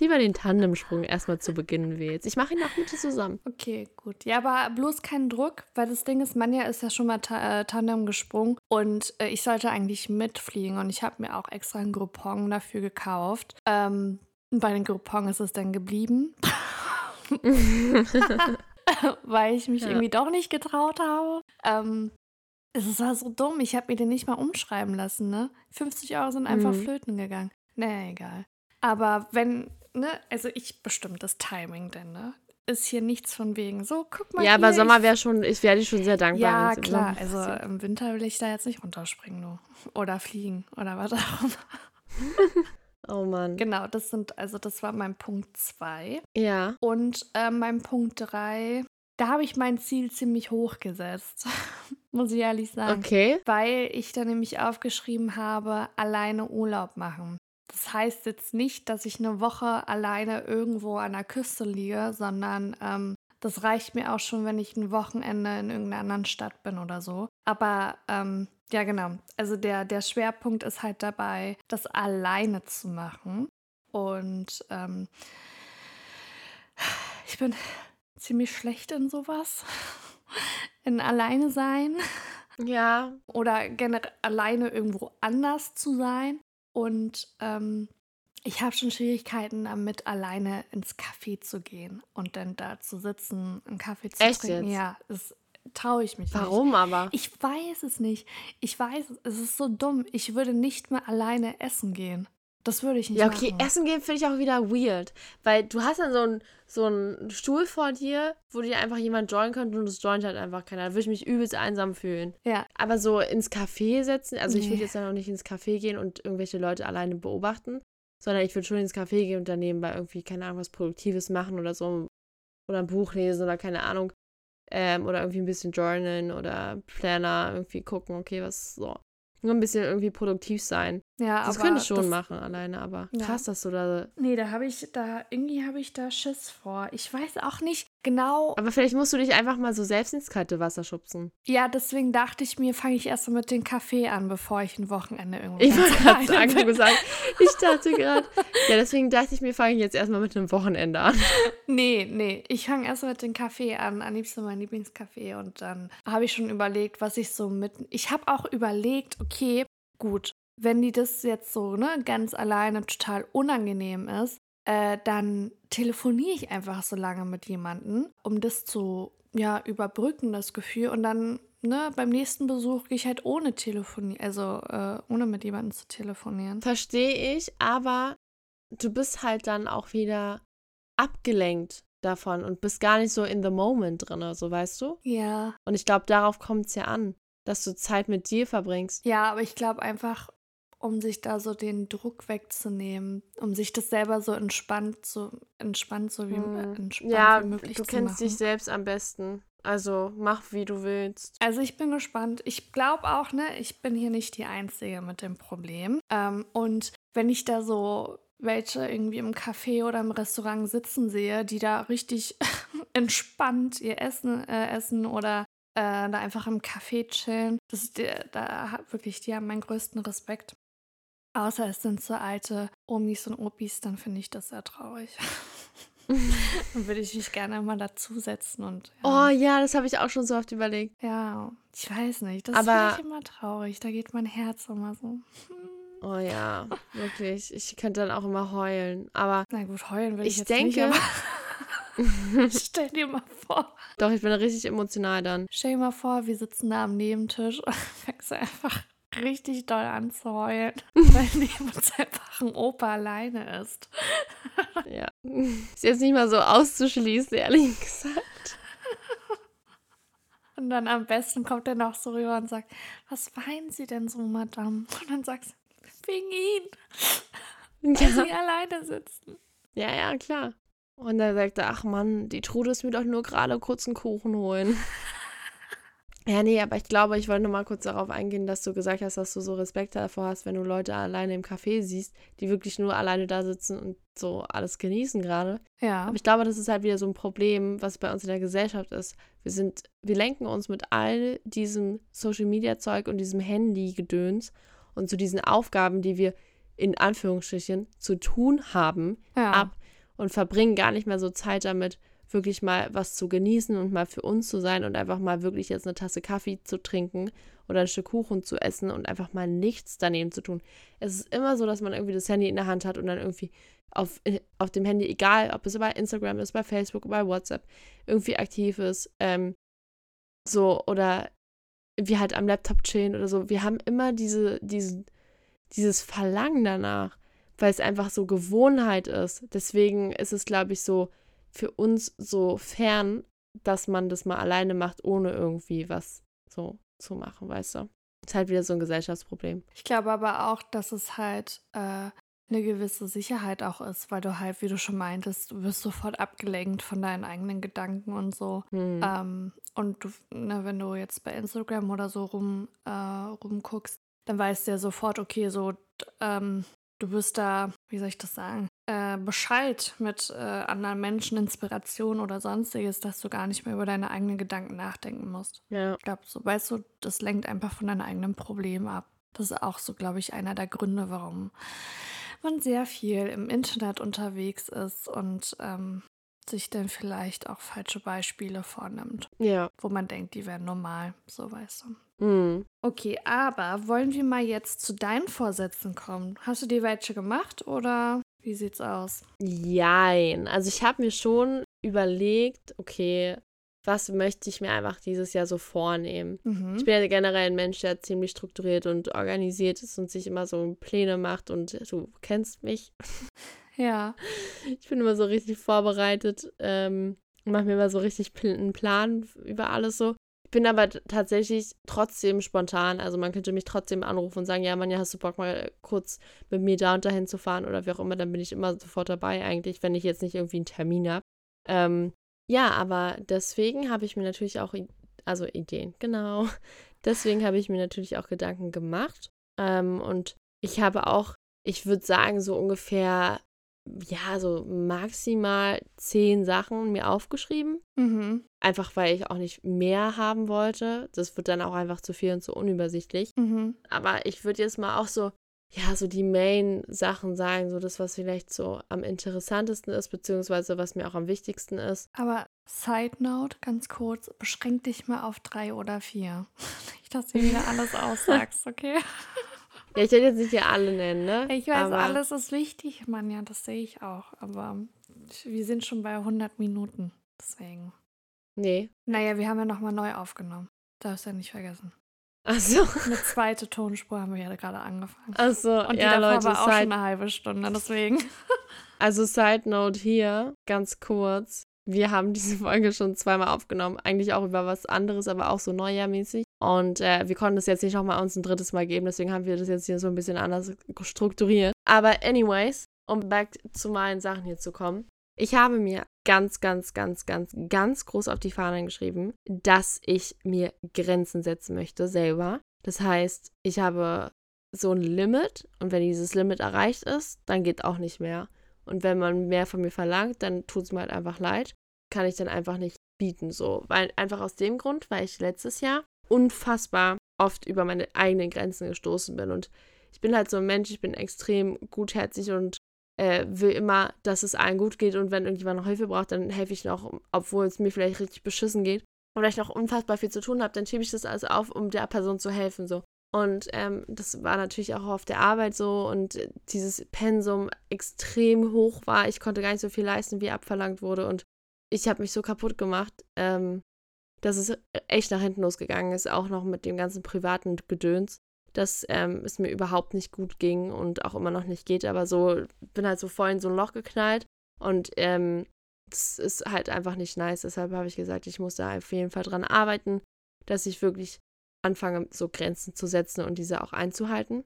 lieber den Tandemsprung erstmal zu Beginn wählst. Ich mache ihn auch mit dir zusammen. Okay, gut. Ja, aber bloß keinen Druck, weil das Ding ist, Manja ist ja schon mal ta äh, Tandem gesprungen und äh, ich sollte eigentlich mitfliegen und ich habe mir auch extra einen Groupon dafür gekauft. Ähm, bei den Groupon ist es dann geblieben, weil ich mich Ja. irgendwie doch nicht getraut habe. Ähm, es war so dumm, ich habe mir den nicht mal umschreiben lassen, ne? 50 Euro sind einfach Mhm. flöten gegangen. Nee, egal. Aber wenn, ne, also ich bestimmt das Timing denn, ne? Ist hier nichts von wegen so, guck mal. ja, aber hier, Sommer ich- wäre schon, ich wäre dir schon sehr dankbar. Ja, klar. Sommer Also im Winter will ich da jetzt nicht runterspringen, nur. Oder fliegen oder was auch immer. Oh Mann. Genau, das sind, also das war mein Punkt 2. Ja. Und äh, mein Punkt 3, da habe ich mein Ziel ziemlich hoch gesetzt. Muss ich ehrlich sagen. Okay. Weil ich da nämlich aufgeschrieben habe, alleine Urlaub machen. Das heißt jetzt nicht, dass ich eine Woche alleine irgendwo an der Küste liege, sondern ähm, das reicht mir auch schon, wenn ich ein Wochenende in irgendeiner anderen Stadt bin oder so. Aber ähm, ja, genau. Also der, der Schwerpunkt ist halt dabei, das alleine zu machen. Und ähm, ich bin ziemlich schlecht in sowas. In alleine sein Ja. oder generell alleine irgendwo anders zu sein. Und ähm, Ich habe schon Schwierigkeiten damit, alleine ins Café zu gehen und dann da zu sitzen, einen Kaffee zu Echt trinken. jetzt? Ja, das traue ich mich nicht. Warum aber? Ich weiß es nicht. Ich weiß, es ist so dumm. Ich würde nicht mehr alleine essen gehen. Das würde ich nicht Ja, okay, machen. Essen gehen finde ich auch wieder weird. Weil du hast dann so einen so einen Stuhl vor dir, wo dir einfach jemand joinen könnte und es joint halt einfach keiner. Da würde ich mich übelst einsam fühlen. Ja, Aber so ins Café setzen, also ich würde Nee. jetzt dann auch nicht ins Café gehen und irgendwelche Leute alleine beobachten, sondern ich würde schon ins Café gehen und dann nebenbei irgendwie, keine Ahnung, was Produktives machen oder so. Oder ein Buch lesen oder keine Ahnung. Ähm, oder irgendwie ein bisschen journalen oder Planner irgendwie gucken, okay, was so. Nur ein bisschen irgendwie produktiv sein. Ja, Das aber könnte ich schon das, machen alleine, aber Ja. krass, dass du da. Nee, da habe ich da irgendwie habe ich da Schiss vor. Ich weiß auch nicht genau. Aber vielleicht musst du dich einfach mal so selbst ins kalte Wasser schubsen. Ja, deswegen dachte ich mir, fange ich erst mal mit dem Kaffee an, bevor ich ein Wochenende irgendwo Ich wollte gerade sagen, gesagt, ich dachte gerade. Ja, deswegen dachte ich mir, fange ich jetzt erstmal mit einem Wochenende an. Nee, nee, ich fange erst mit dem Kaffee an, am liebsten mein Lieblingskaffee und dann habe ich schon überlegt, was ich so mit. Ich habe auch überlegt, okay, gut, wenn die das jetzt so, ne, ganz alleine total unangenehm ist, äh, dann telefoniere ich einfach so lange mit jemandem, um das zu, ja, überbrücken, das Gefühl und dann, ne, beim nächsten Besuch gehe ich halt ohne telefonieren, also äh, ohne mit jemandem zu telefonieren. Verstehe ich, aber du bist halt dann auch wieder abgelenkt davon und bist gar nicht so in the moment drin, so weißt du? Ja, Und ich glaube, darauf kommt es ja an, dass du Zeit mit dir verbringst. Ja, aber ich glaube einfach, um sich da so den Druck wegzunehmen, um sich das selber so entspannt, so entspannt, so wie Hm. entspannt Ja, wie möglich du zu kennst machen. dich selbst am besten. Also mach, wie du willst. Also ich bin gespannt. Ich glaube auch, ne, ich bin hier nicht die Einzige mit dem Problem. Ähm, und wenn ich da so welche irgendwie im Café oder im Restaurant sitzen sehe, die da richtig entspannt ihr Essen äh, essen oder äh, da einfach im Café chillen, das ist da hat wirklich, die haben meinen größten Respekt. Außer es sind so alte Omis und Opis, dann finde ich das sehr traurig. dann würde ich mich gerne mal dazusetzen und Oh ja, ja, das habe ich auch schon so oft überlegt. ja ich weiß nicht, das finde ich immer traurig. Da geht mein Herz immer so. Oh ja, wirklich. Ich könnte dann auch immer heulen. Aber Na gut, heulen will ich, Ich jetzt denke- nicht, stell dir mal vor, doch, ich bin richtig emotional dann. stell dir mal vor, wir sitzen da am Nebentisch und fängst einfach richtig doll an zu heulen, weil neben uns einfach ein Opa alleine ist. Ja. Ist jetzt nicht mal so auszuschließen, ehrlich gesagt. Und dann am besten kommt er noch so rüber und sagt, was weinen Sie denn so, Madame? Und dann sagst du, wegen Ihnen, weil Ja, Sie alleine sitzen. ja, ja, klar. Und dann sagt er, ach Mann, die Trude ist mir doch nur gerade kurz einen Kuchen holen. Ja, nee, aber ich glaube, ich wollte nur mal kurz darauf eingehen, dass du gesagt hast, dass du so Respekt davor hast, wenn du Leute alleine im Café siehst, die wirklich nur alleine da sitzen und so alles genießen gerade. Ja, Aber ich glaube, das ist halt wieder so ein Problem, was bei uns in der Gesellschaft ist. Wir sind, wir lenken uns mit all diesem Social Media Zeug und diesem Handy-Gedöns und zu diesen Aufgaben, die wir in Anführungsstrichen zu tun haben, ja. ab und verbringen gar nicht mehr so Zeit damit, wirklich mal was zu genießen und mal für uns zu sein und einfach mal wirklich jetzt eine Tasse Kaffee zu trinken oder ein Stück Kuchen zu essen und einfach mal nichts daneben zu tun. Es ist immer so, dass man irgendwie das Handy in der Hand hat und dann irgendwie auf, äh, auf dem Handy, egal ob es bei Instagram ist, bei Facebook, bei WhatsApp, irgendwie aktiv ist, ähm, so oder wir halt am Laptop chillen oder so. Wir haben immer diese, diesen, dieses Verlangen danach, weil es einfach so Gewohnheit ist. Deswegen ist es, glaube ich, so für uns so fern, dass man das mal alleine macht, ohne irgendwie was so zu machen, weißt du? Ist halt wieder so ein Gesellschaftsproblem. Ich glaube aber auch, dass es halt äh, eine gewisse Sicherheit auch ist, weil du halt, wie du schon meintest, du wirst sofort abgelenkt von deinen eigenen Gedanken und so. Hm. Ähm, und du, ne, wenn du jetzt bei Instagram oder so rum, äh, rumguckst, dann weißt du ja sofort, okay, so, ähm, du wirst da, wie soll ich das sagen, äh, Bescheid mit äh, anderen Menschen, Inspiration oder sonstiges, dass du gar nicht mehr über deine eigenen Gedanken nachdenken musst. Ja. Ich glaube, so, weißt du, das lenkt einfach von deinen eigenen Problemen ab. Das ist auch so, glaube ich, einer der Gründe, warum man sehr viel im Internet unterwegs ist und ähm, sich dann vielleicht auch falsche Beispiele vornimmt, Ja. wo man denkt, die wären normal, so weißt du. Hm. Okay, aber wollen wir mal jetzt zu deinen Vorsätzen kommen? Hast du dir welche gemacht oder? Wie sieht's aus? Jein. Also ich habe mir schon überlegt, okay, was möchte ich mir einfach dieses Jahr so vornehmen? Mhm. Ich bin ja generell ein Mensch, der ziemlich strukturiert und organisiert ist und sich immer so Pläne macht und du kennst mich. Ja. Ich bin immer so richtig vorbereitet ähm, und mache mir immer so richtig einen Plan über alles so. Bin aber tatsächlich trotzdem spontan. Also man könnte mich trotzdem anrufen und sagen, ja, Manja, hast du Bock mal kurz mit mir da und dahin zu fahren oder wie auch immer, dann bin ich immer sofort dabei eigentlich, wenn ich jetzt nicht irgendwie einen Termin habe. Ähm, ja, aber deswegen habe ich mir natürlich auch, also Ideen, genau. Deswegen habe ich mir natürlich auch Gedanken gemacht. Ähm, und ich habe auch, ich würde sagen, so ungefähr, ja, so maximal zehn Sachen mir aufgeschrieben. Mhm. Einfach weil ich auch nicht mehr haben wollte. Das wird dann auch einfach zu viel und zu unübersichtlich. Mhm. Aber ich würde jetzt mal auch so, ja, so die Main-Sachen sagen, so das, was vielleicht so am interessantesten ist, beziehungsweise was mir auch am wichtigsten ist. Aber Side Note, ganz kurz, beschränk dich mal auf drei oder vier. Nicht, dass du wieder alles aussagst, okay? Ja, ich werde jetzt nicht hier alle nennen, ne? Ich weiß, Aber, alles ist wichtig, Mann, ja, das sehe ich auch. Aber wir sind schon bei 100 Minuten, deswegen. Nee. Naja, wir haben ja nochmal neu aufgenommen. Darfst ja nicht vergessen. Achso. Eine zweite Tonspur haben wir ja gerade angefangen. Achso, Und die ja, davor Leute, war auch schon eine halbe Stunde, deswegen. also Side Note hier, ganz kurz. Wir haben diese Folge schon zweimal aufgenommen. Eigentlich auch über was anderes, aber auch so neujahrmäßig. Und äh, wir konnten es jetzt nicht nochmal uns ein drittes Mal geben, deswegen haben wir das jetzt hier so ein bisschen anders strukturiert. Aber anyways, um back zu meinen Sachen hier zu kommen. Ich habe mir ganz, ganz, ganz, ganz, ganz groß auf die Fahnen geschrieben, dass ich mir Grenzen setzen möchte selber. Das heißt, ich habe so ein Limit und wenn dieses Limit erreicht ist, dann geht auch nicht mehr. Und wenn man mehr von mir verlangt, dann tut es mir halt einfach leid. Kann ich dann einfach nicht bieten. So. Weil einfach aus dem Grund, weil ich letztes Jahr unfassbar oft über meine eigenen Grenzen gestoßen bin. Und ich bin halt so ein Mensch, ich bin extrem gutherzig und äh, will immer, dass es allen gut geht. Und wenn irgendjemand noch Hilfe braucht, dann helfe ich noch, obwohl es mir vielleicht richtig beschissen geht. Oder ich noch unfassbar viel zu tun habe, dann schiebe ich das alles auf, um der Person zu helfen. So. Und ähm, das war natürlich auch auf der Arbeit so und dieses Pensum extrem hoch war. Ich konnte gar nicht so viel leisten, wie abverlangt wurde. Und ich habe mich so kaputt gemacht, ähm, dass es echt nach hinten losgegangen ist, auch noch mit dem ganzen privaten Gedöns, dass ähm, es mir überhaupt nicht gut ging und auch immer noch nicht geht. Aber so bin halt so voll in so ein Loch geknallt und ähm, das ist halt einfach nicht nice. Deshalb habe ich gesagt, ich muss da auf jeden Fall dran arbeiten, dass ich wirklich anfange, so Grenzen zu setzen und diese auch einzuhalten.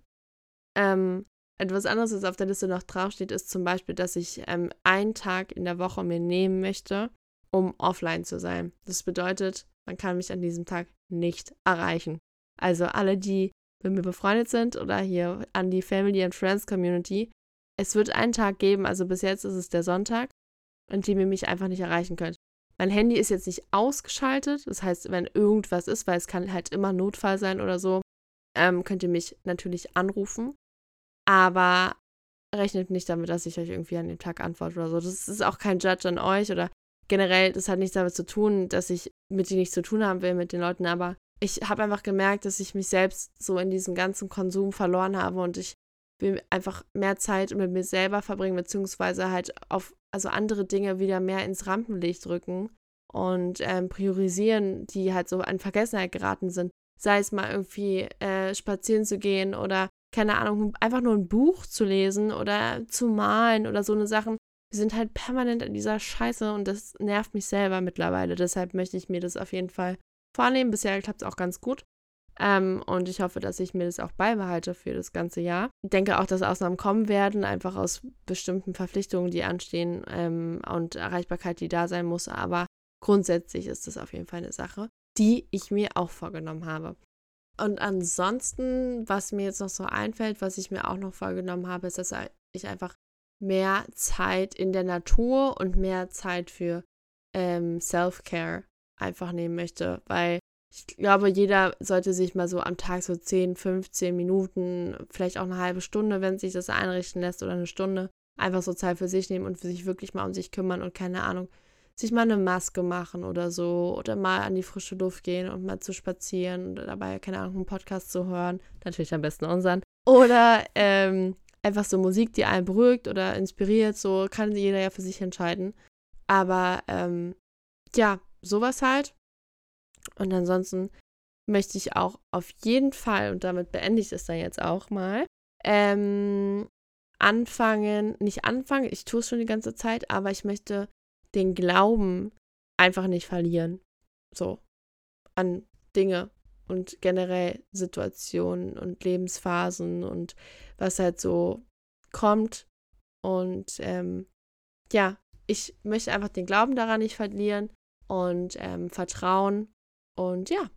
Ähm, etwas anderes, was auf der Liste noch draufsteht, ist zum Beispiel, dass ich ähm, einen Tag in der Woche mir nehmen möchte, um offline zu sein. Das bedeutet, man kann mich an diesem Tag nicht erreichen. Also alle, die mit mir befreundet sind oder hier an die Family and Friends Community, es wird einen Tag geben, also bis jetzt ist es der Sonntag, an dem ihr mich einfach nicht erreichen könnt. Mein Handy ist jetzt nicht ausgeschaltet, das heißt, wenn irgendwas ist, weil es kann halt immer Notfall sein oder so, ähm, könnt ihr mich natürlich anrufen. Aber rechnet nicht damit, dass ich euch irgendwie an dem Tag antworte oder so. Das ist auch kein Judge an euch oder generell, das hat nichts damit zu tun, dass ich mit denen nichts zu tun haben will, mit den Leuten, aber ich habe einfach gemerkt, dass ich mich selbst so in diesem ganzen Konsum verloren habe und ich will einfach mehr Zeit mit mir selber verbringen, beziehungsweise halt auf also andere Dinge wieder mehr ins Rampenlicht rücken und ähm, priorisieren, die halt so an Vergessenheit geraten sind. Sei es mal irgendwie äh, spazieren zu gehen oder keine Ahnung, einfach nur ein Buch zu lesen oder zu malen oder so eine Sachen. Wir sind halt permanent in dieser Scheiße und das nervt mich selber mittlerweile. Deshalb möchte ich mir das auf jeden Fall vornehmen. Bisher klappt es auch ganz gut. Ähm, und ich hoffe, dass ich mir das auch beibehalte für das ganze Jahr. Ich denke auch, dass Ausnahmen kommen werden, einfach aus bestimmten Verpflichtungen, die anstehen ähm, und Erreichbarkeit, die da sein muss. Aber grundsätzlich ist das auf jeden Fall eine Sache, die ich mir auch vorgenommen habe. Und ansonsten, was mir jetzt noch so einfällt, was ich mir auch noch vorgenommen habe, ist, dass ich einfach mehr Zeit in der Natur und mehr Zeit für ähm, Self-Care einfach nehmen möchte, weil ich glaube, jeder sollte sich mal so am Tag so 10, 15 Minuten, vielleicht auch eine halbe Stunde, wenn sich das einrichten lässt oder eine Stunde, einfach so Zeit für sich nehmen und für sich wirklich mal um sich kümmern und keine Ahnung, sich mal eine Maske machen oder so oder mal an die frische Luft gehen und mal zu spazieren und dabei, keine Ahnung, einen Podcast zu hören, natürlich am besten unseren. Oder ähm, einfach so Musik, die einen beruhigt oder inspiriert, so kann jeder ja für sich entscheiden. Aber ähm, ja, sowas halt. Und ansonsten möchte ich auch auf jeden Fall, und damit beende ich es dann jetzt auch mal, ähm, anfangen, nicht anfangen, ich tue es schon die ganze Zeit, aber ich möchte den Glauben einfach nicht verlieren. So, an Dinge und generell Situationen und Lebensphasen und was halt so kommt. Und ähm, ja, ich möchte einfach den Glauben daran nicht verlieren und ähm, Vertrauen. Und ja,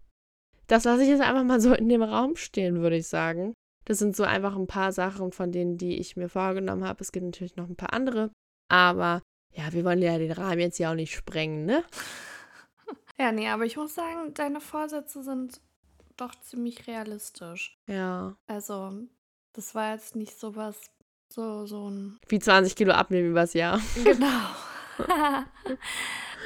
das lasse ich jetzt einfach mal so in dem Raum stehen, würde ich sagen. Das sind so einfach ein paar Sachen von denen, die ich mir vorgenommen habe. Es gibt natürlich noch ein paar andere, aber ja, wir wollen ja den Rahmen jetzt ja auch nicht sprengen, ne? Ja, nee, aber ich muss sagen, deine Vorsätze sind doch ziemlich realistisch. Ja. Also, das war jetzt nicht sowas, so, so ein. Wie 20 Kilo abnehmen übers Jahr. Genau.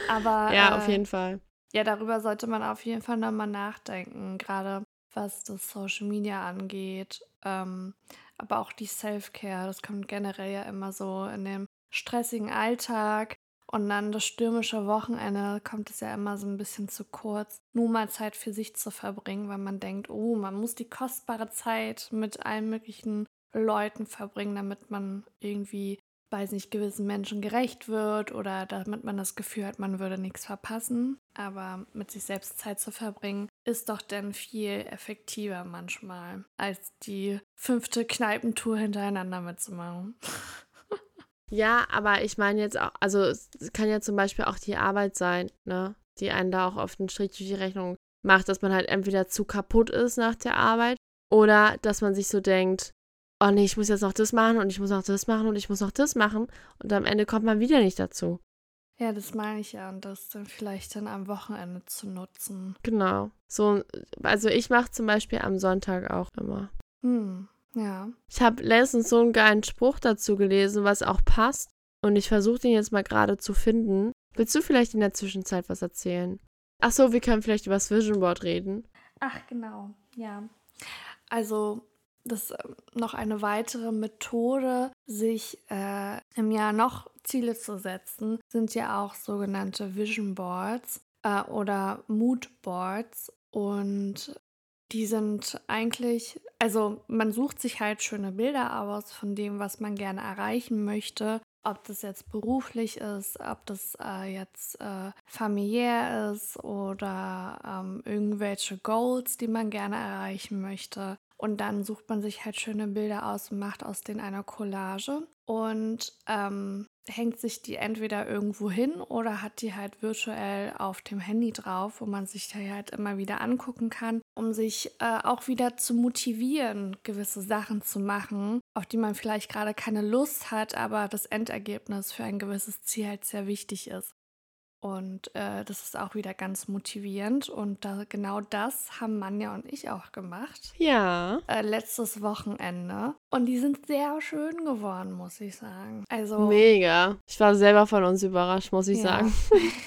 aber. Ja, äh, auf jeden Fall. Ja, darüber sollte man auf jeden Fall nochmal nachdenken, gerade was das Social Media angeht. Ähm, aber auch die Self-Care, das kommt generell ja immer so in dem stressigen Alltag. Und dann das stürmische Wochenende kommt es ja immer so ein bisschen zu kurz, nur mal Zeit für sich zu verbringen, weil man denkt, oh, man muss die kostbare Zeit mit allen möglichen Leuten verbringen, damit man irgendwie, weiß nicht, gewissen Menschen gerecht wird oder damit man das Gefühl hat, man würde nichts verpassen. Aber mit sich selbst Zeit zu verbringen, ist doch dann viel effektiver manchmal, als die fünfte Kneipentour hintereinander mitzumachen. Ja, aber ich meine jetzt auch, also es kann ja zum Beispiel auch die Arbeit sein, ne? Die einen da auch oft einen Strich durch die Rechnung macht, dass man halt entweder zu kaputt ist nach der Arbeit oder dass man sich so denkt, oh nee, ich muss jetzt noch das machen und ich muss noch das machen und ich muss noch das machen und am Ende kommt man wieder nicht dazu. Ja, das meine ich ja und das dann vielleicht dann am Wochenende zu nutzen. Genau. So, also ich mache zum Beispiel am Sonntag auch immer. Hm. Ja. Ich habe letztens so einen geilen Spruch dazu gelesen, was auch passt. Und ich versuche den jetzt mal gerade zu finden. Willst du vielleicht in der Zwischenzeit was erzählen? Ach so, wir können vielleicht über das Vision Board reden. Ach, genau. Ja. Also, das ist noch eine weitere Methode, sich äh, im Jahr noch Ziele zu setzen, sind ja auch sogenannte Vision Boards äh, oder Mood Boards. Und die sind eigentlich, also man sucht sich halt schöne Bilder aus von dem, was man gerne erreichen möchte. Ob das jetzt beruflich ist, ob das äh, jetzt äh, familiär ist oder ähm, irgendwelche Goals, die man gerne erreichen möchte. Und dann sucht man sich halt schöne Bilder aus und macht aus denen eine Collage und ähm, hängt sich die entweder irgendwo hin oder hat die halt virtuell auf dem Handy drauf, wo man sich die halt immer wieder angucken kann, um sich äh, auch wieder zu motivieren, gewisse Sachen zu machen, auf die man vielleicht gerade keine Lust hat, aber das Endergebnis für ein gewisses Ziel halt sehr wichtig ist. Und äh, das ist auch wieder ganz motivierend. Und da, genau das haben Manja und ich auch gemacht. Ja. Äh, letztes Wochenende. Und die sind sehr schön geworden, muss ich sagen. Also. Mega. Ich war selber von uns überrascht, muss ich Ja. sagen.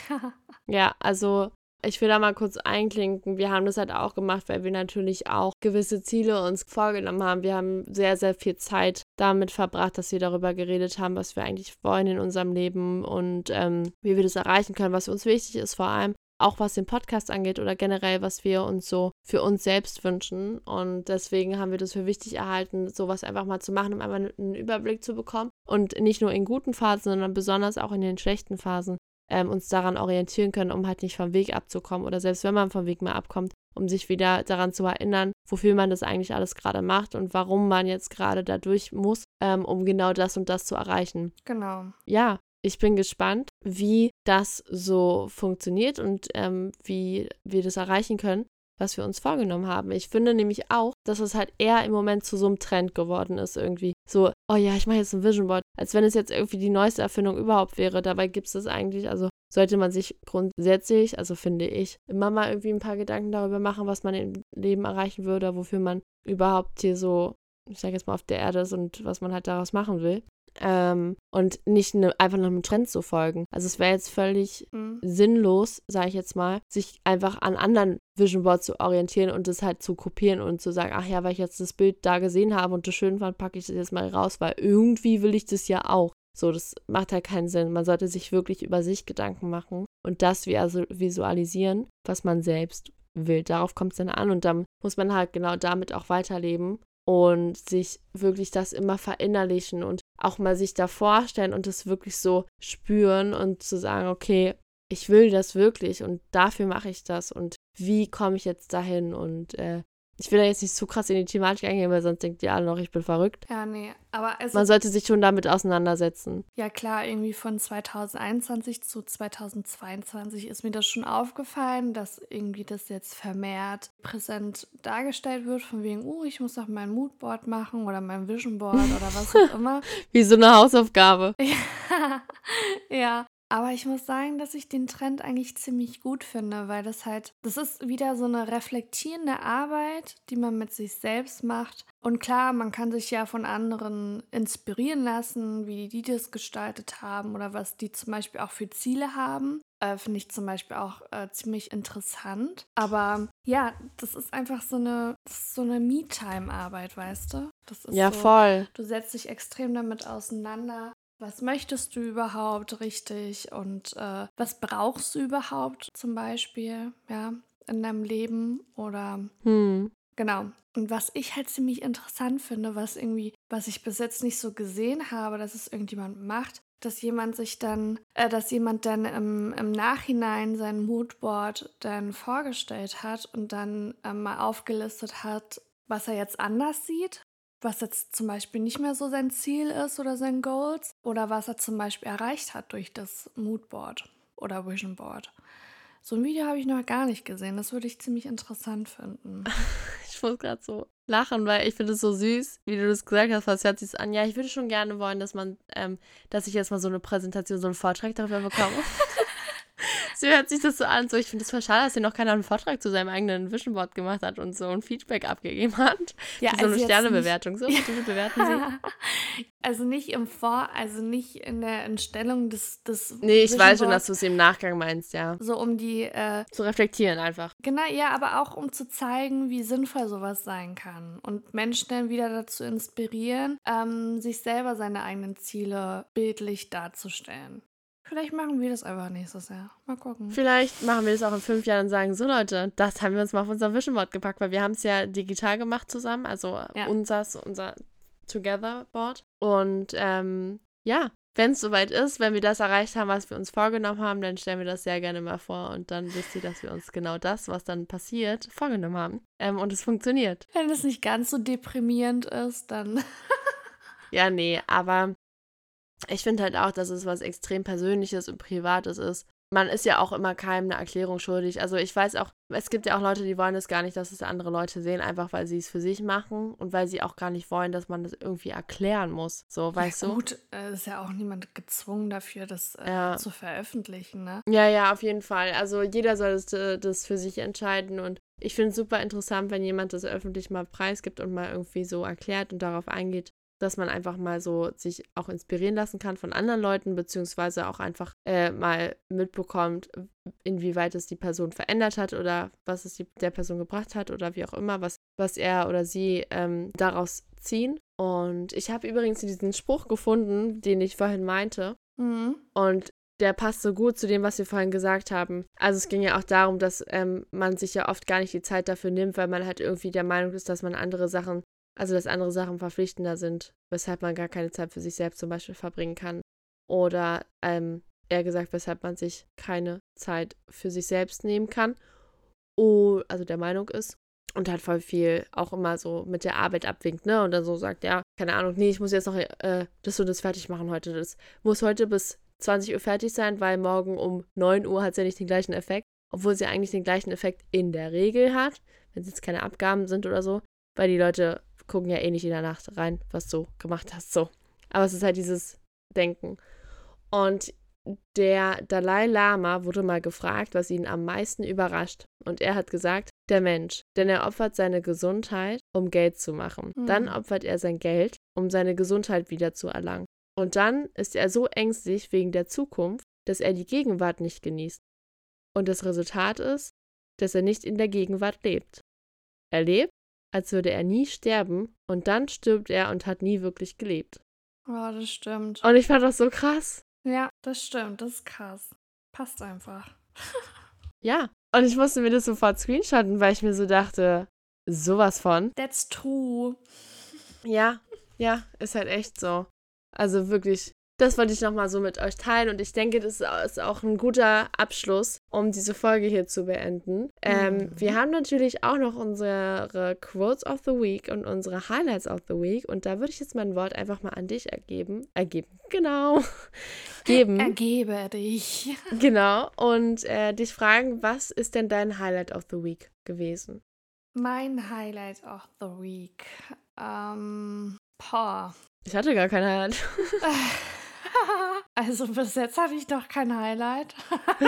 ja, also ich will da mal kurz einklinken. Wir haben das halt auch gemacht, weil wir natürlich auch gewisse Ziele uns vorgenommen haben. Wir haben sehr, sehr viel Zeit damit verbracht, dass wir darüber geredet haben, was wir eigentlich wollen in unserem Leben und ähm, wie wir das erreichen können, was uns wichtig ist, vor allem auch was den Podcast angeht oder generell, was wir uns so für uns selbst wünschen. Und deswegen haben wir das für wichtig erhalten, sowas einfach mal zu machen, um einfach einen Überblick zu bekommen. Und nicht nur in guten Phasen, sondern besonders auch in den schlechten Phasen ähm, uns daran orientieren können, um halt nicht vom Weg abzukommen oder selbst wenn man vom Weg mal abkommt, um sich wieder daran zu erinnern, wofür man das eigentlich alles gerade macht und warum man jetzt gerade dadurch muss, ähm, um genau das und das zu erreichen. Genau. Ja, ich bin gespannt, wie das so funktioniert und ähm, wie wir das erreichen können, was wir uns vorgenommen haben. Ich finde nämlich auch, dass es halt eher im Moment zu so einem Trend geworden ist irgendwie. So, oh ja, ich mache jetzt ein Vision Board, als wenn es jetzt irgendwie die neueste Erfindung überhaupt wäre. Dabei gibt es das eigentlich, also sollte man sich grundsätzlich, also finde ich, immer mal irgendwie ein paar Gedanken darüber machen, was man im Leben erreichen würde, wofür man überhaupt hier so, ich sage jetzt mal, auf der Erde ist und was man halt daraus machen will. Ähm, und nicht ne, einfach nach einem Trend zu folgen. Also es wäre jetzt völlig Mhm. sinnlos, sage ich jetzt mal, sich einfach an anderen Vision Boards zu orientieren und das halt zu kopieren und zu sagen, ach ja, weil ich jetzt das Bild da gesehen habe und das schön fand, packe ich das jetzt mal raus, weil irgendwie will ich das ja auch. So, das macht halt keinen Sinn. Man sollte sich wirklich über sich Gedanken machen und das vi- also visualisieren, was man selbst will. Darauf kommt es dann an und dann muss man halt genau damit auch weiterleben und sich wirklich das immer verinnerlichen und auch mal sich da vorstellen und das wirklich so spüren und zu sagen, okay, ich will das wirklich und dafür mache ich das und wie komme ich jetzt dahin und äh, ich will da jetzt nicht zu krass in die Thematik eingehen, weil sonst denkt ihr alle noch, ich bin verrückt. Ja, nee. Aber also, Man sollte sich schon damit auseinandersetzen. ja klar, irgendwie von 2021 zu 2022 ist mir das schon aufgefallen, dass irgendwie das jetzt vermehrt präsent dargestellt wird, von wegen, oh, ich muss noch mein Moodboard machen oder mein Vision Board oder was auch immer. Wie so eine Hausaufgabe. Ja, ja. Aber ich muss sagen, dass ich den Trend eigentlich ziemlich gut finde, weil das halt, das ist wieder so eine reflektierende Arbeit, die man mit sich selbst macht. Und klar, man kann sich ja von anderen inspirieren lassen, wie die das gestaltet haben oder was die zum Beispiel auch für Ziele haben. Äh, Finde ich zum Beispiel auch äh, ziemlich interessant. Aber ja, das ist einfach so eine, so eine Me-Time-Arbeit, weißt du? Das ist Ja, so, voll. Du setzt dich extrem damit auseinander. Was möchtest du überhaupt richtig und äh, was brauchst du überhaupt zum Beispiel, ja, in deinem Leben oder Hm. genau. Und was ich halt ziemlich interessant finde, was irgendwie, was ich bis jetzt nicht so gesehen habe, dass es irgendjemand macht, dass jemand sich dann, äh, dass jemand dann im, im Nachhinein sein Moodboard dann vorgestellt hat und dann ähm, mal aufgelistet hat, was er jetzt anders sieht, was jetzt zum Beispiel nicht mehr so sein Ziel ist oder sein Goals oder was er zum Beispiel erreicht hat durch das Moodboard oder Vision Board. So ein Video habe ich noch gar nicht gesehen. Das würde ich ziemlich interessant finden. Ich muss gerade so lachen, weil ich finde es so süß, wie du das gesagt hast, was hört sich an. Ja, ich würde schon gerne wollen, dass man, ähm, dass ich jetzt mal so eine Präsentation, so einen Vortrag darüber bekomme. so hört sich das so an. So, ich finde es voll schade, dass hier noch keiner einen Vortrag zu seinem eigenen Vision Board gemacht hat und so ein Feedback abgegeben hat. Ja, so eine also jetzt Sternebewertung. So, bitte bewerten Sie. Also nicht im Vor, also nicht in der Entstellung des, des Nee, ich Vision weiß schon, Board, dass du es im Nachgang meinst, ja. so um die, äh, Zu reflektieren einfach. genau, ja, aber auch um zu zeigen, wie sinnvoll sowas sein kann und Menschen dann wieder dazu inspirieren, ähm, sich selber seine eigenen Ziele bildlich darzustellen. Vielleicht machen wir das einfach nächstes Jahr. Mal gucken. Vielleicht machen wir das auch in fünf Jahren und sagen, so Leute, das haben wir uns mal auf unser Vision Board gepackt, weil wir haben es ja digital gemacht zusammen, also Ja. unser, unser Together Board. Und ähm, ja, wenn es soweit ist, wenn wir das erreicht haben, was wir uns vorgenommen haben, dann stellen wir das sehr gerne mal vor und dann wisst ihr, dass wir uns genau das, was dann passiert, vorgenommen haben. Ähm, und es funktioniert. Wenn es nicht ganz so deprimierend ist, dann. Ja, nee, aber ich finde halt auch, dass es was extrem Persönliches und Privates ist. Man ist ja auch immer keinem eine Erklärung schuldig. Also ich weiß auch, es gibt ja auch Leute, die wollen es gar nicht, dass es andere Leute sehen, einfach weil sie es für sich machen und weil sie auch gar nicht wollen, dass man das irgendwie erklären muss. So, weißt ja, du? gut, äh, ist ja auch niemand gezwungen dafür, das äh, Ja. zu veröffentlichen, ne? Ja, ja, auf jeden Fall. Also jeder soll das, äh, das für sich entscheiden und ich finde es super interessant, wenn jemand das öffentlich mal preisgibt und mal irgendwie so erklärt und darauf eingeht, dass man einfach mal so sich auch inspirieren lassen kann von anderen Leuten, beziehungsweise auch einfach äh, mal mitbekommt, inwieweit es die Person verändert hat oder was es die, der Person gebracht hat oder wie auch immer, was, was er oder sie ähm, daraus ziehen. Und ich habe übrigens diesen Spruch gefunden, den ich vorhin meinte. Mhm. Und der passt so gut zu dem, was wir vorhin gesagt haben. Also es ging ja auch darum, dass ähm, man sich ja oft gar nicht die Zeit dafür nimmt, weil man halt irgendwie der Meinung ist, dass man andere Sachen, also dass andere Sachen verpflichtender sind, weshalb man gar keine Zeit für sich selbst zum Beispiel verbringen kann. Oder ähm, eher gesagt, weshalb man sich keine Zeit für sich selbst nehmen kann. Oh, also der Meinung ist. Und halt voll viel auch immer so mit der Arbeit abwinkt, ne? Und dann so sagt, ja, keine Ahnung, nee, ich muss jetzt noch äh, das und das fertig machen heute. Das muss heute bis 20 Uhr fertig sein, weil morgen um 9 Uhr hat es ja nicht den gleichen Effekt, obwohl sie eigentlich den gleichen Effekt in der Regel hat, wenn es jetzt keine Abgaben sind oder so, weil die Leute gucken ja eh nicht in der Nacht rein, was du gemacht hast, so. Aber es ist halt dieses Denken. Und der Dalai Lama wurde mal gefragt, was ihn am meisten überrascht. Und er hat gesagt, der Mensch, denn er opfert seine Gesundheit, um Geld zu machen. Mhm. Dann opfert er sein Geld, um seine Gesundheit wieder zu erlangen. Und dann ist er so ängstlich wegen der Zukunft, dass er die Gegenwart nicht genießt. Und das Resultat ist, dass er nicht in der Gegenwart lebt. Er lebt, als würde er nie sterben, und dann stirbt er und hat nie wirklich gelebt. Oh, das stimmt. Und ich fand das so krass. Ja, das stimmt. Das ist krass. Passt einfach. Ja. Und ich musste mir das sofort screenshotten, weil ich mir so dachte, sowas von. That's true. Ja, ja, ist halt echt so. Also wirklich, das wollte ich nochmal so mit euch teilen und ich denke, das ist auch ein guter Abschluss, um diese Folge hier zu beenden. Ähm, Mhm. Wir haben natürlich auch noch unsere Quotes of the Week und unsere Highlights of the Week und da würde ich jetzt mein Wort einfach mal an dich ergeben. Ergeben, genau. Geben. Ergebe dich. Genau. Und äh, dich fragen, was ist denn dein Highlight of the Week gewesen? Mein Highlight of the Week. Ähm, boah. Ich hatte gar kein Highlight. Also bis jetzt hatte ich doch kein Highlight.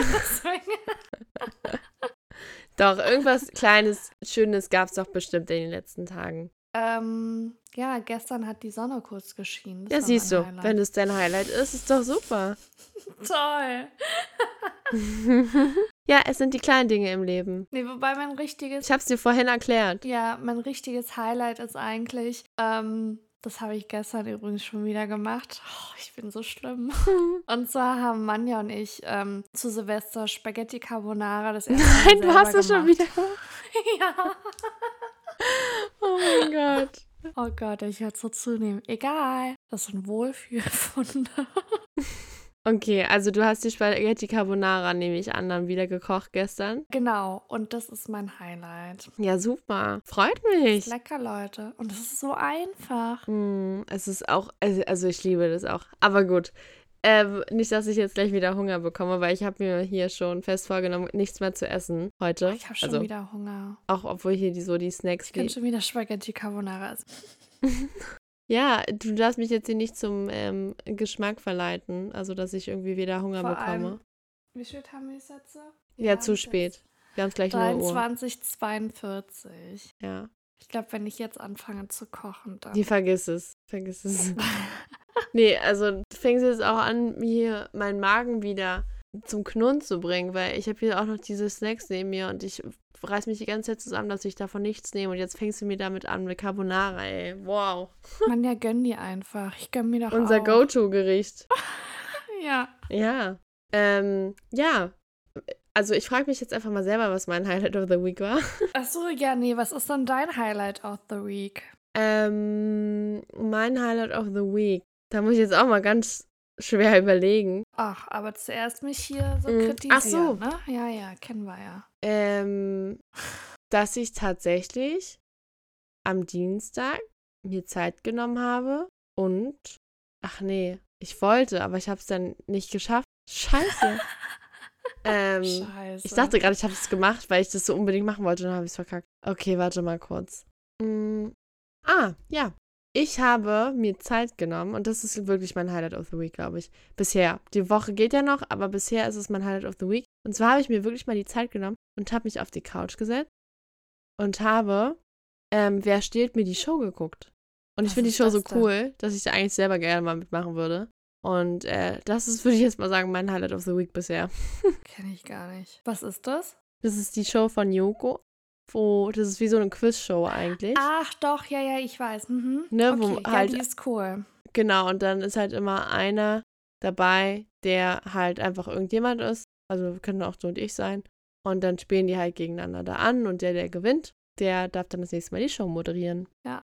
Doch, irgendwas Kleines, Schönes gab es doch bestimmt in den letzten Tagen. ähm, ja, gestern hat die Sonne kurz geschienen. Das Ja, siehst du, Highlight. wenn es dein Highlight ist, ist doch super. Toll. ja, es sind die kleinen Dinge im Leben. Nee, wobei mein richtiges Ich habe es dir vorhin erklärt. Ja, mein richtiges Highlight ist eigentlich, ähm, das habe ich gestern übrigens schon wieder gemacht. Oh, ich bin so schlimm. Und zwar haben Manja und ich ähm, zu Silvester Spaghetti Carbonara das erste Mal Nein, du hast es schon gemacht. wieder. ja. Oh mein Gott. Oh Gott, ich werde so zunehmen. Egal. Das sind Wohlfühlfunde. Okay, also du hast die Spaghetti Carbonara, nehme ich an, dann wieder gekocht gestern. genau. Und das ist mein Highlight. Ja, super. Freut mich. Lecker, Leute. Und es ist so einfach. Mm, es ist auch, also also ich liebe das auch. Aber gut. Ähm, nicht, dass ich jetzt gleich wieder Hunger bekomme, weil ich habe mir hier schon fest vorgenommen, nichts mehr zu essen heute. Ich habe schon also wieder Hunger. auch obwohl hier die, so die Snacks Ich kann schon wieder Spaghetti Carbonara essen. Ja, du darfst mich jetzt hier nicht zum ähm, Geschmack verleiten, also dass ich irgendwie wieder Hunger Vor bekomme. allem- Wie spät haben wir es jetzt? ja, zu spät. Wir haben es gleich 0 Uhr. 23,42. Ja. Ich glaube, wenn ich jetzt anfange zu kochen, dann. Die vergiss es. Vergiss es. nee, also fängst jetzt auch an, mir meinen Magen wieder zum Knurren zu bringen, weil ich habe hier auch noch diese Snacks neben mir und ich reiß mich die ganze Zeit zusammen, dass ich davon nichts nehme und jetzt fängst du mir damit an mit Carbonara, ey. Wow. Man, ja, gönn die einfach. Ich gönn mir doch Unser. Go-To-Gericht. Ja. Ja. Ähm, ja. Also ich frage mich jetzt einfach mal selber, was mein Highlight of the Week war. Achso, ja, nee, was ist dann dein Highlight of the Week? Ähm, mein Highlight of the Week. Da muss ich jetzt auch mal ganz schwer überlegen. Ach, aber zuerst mich hier so Mm, kritisieren, ach so. ne? Ja, ja, kennen wir ja. Ähm, dass ich tatsächlich am Dienstag mir Zeit genommen habe und, ach nee, ich wollte, aber ich habe es dann nicht geschafft. Scheiße. ähm, Scheiße. ich dachte gerade, ich habe es gemacht, weil ich das so unbedingt machen wollte und dann habe ich es verkackt. Okay, warte mal kurz. Mm, ah, ja. Ich habe mir Zeit genommen und das ist wirklich mein Highlight of the Week, glaube ich. Bisher. Die Woche geht ja noch, aber bisher ist es mein Highlight of the Week. Und zwar habe ich mir wirklich mal die Zeit genommen und habe mich auf die Couch gesetzt und habe ähm, Wer stiehlt mir die Show geguckt. Und ich finde die Show so das denn? cool, dass ich da eigentlich selber gerne mal mitmachen würde. Und äh, das ist, würde ich jetzt mal sagen, mein Highlight of the Week bisher. Kenn ich gar nicht. Was ist das? Das ist die Show von Yoko. Wo, das ist wie so eine Quizshow eigentlich. Ach, doch, ja, ja, ich weiß. Mhm. Ne, wo okay, ja, halt- die ist cool. Genau, und dann ist halt immer einer dabei, der halt einfach irgendjemand ist. Also können auch du und ich sein. Und dann spielen die halt gegeneinander da an und der, der gewinnt, der darf dann das nächste Mal die Show moderieren.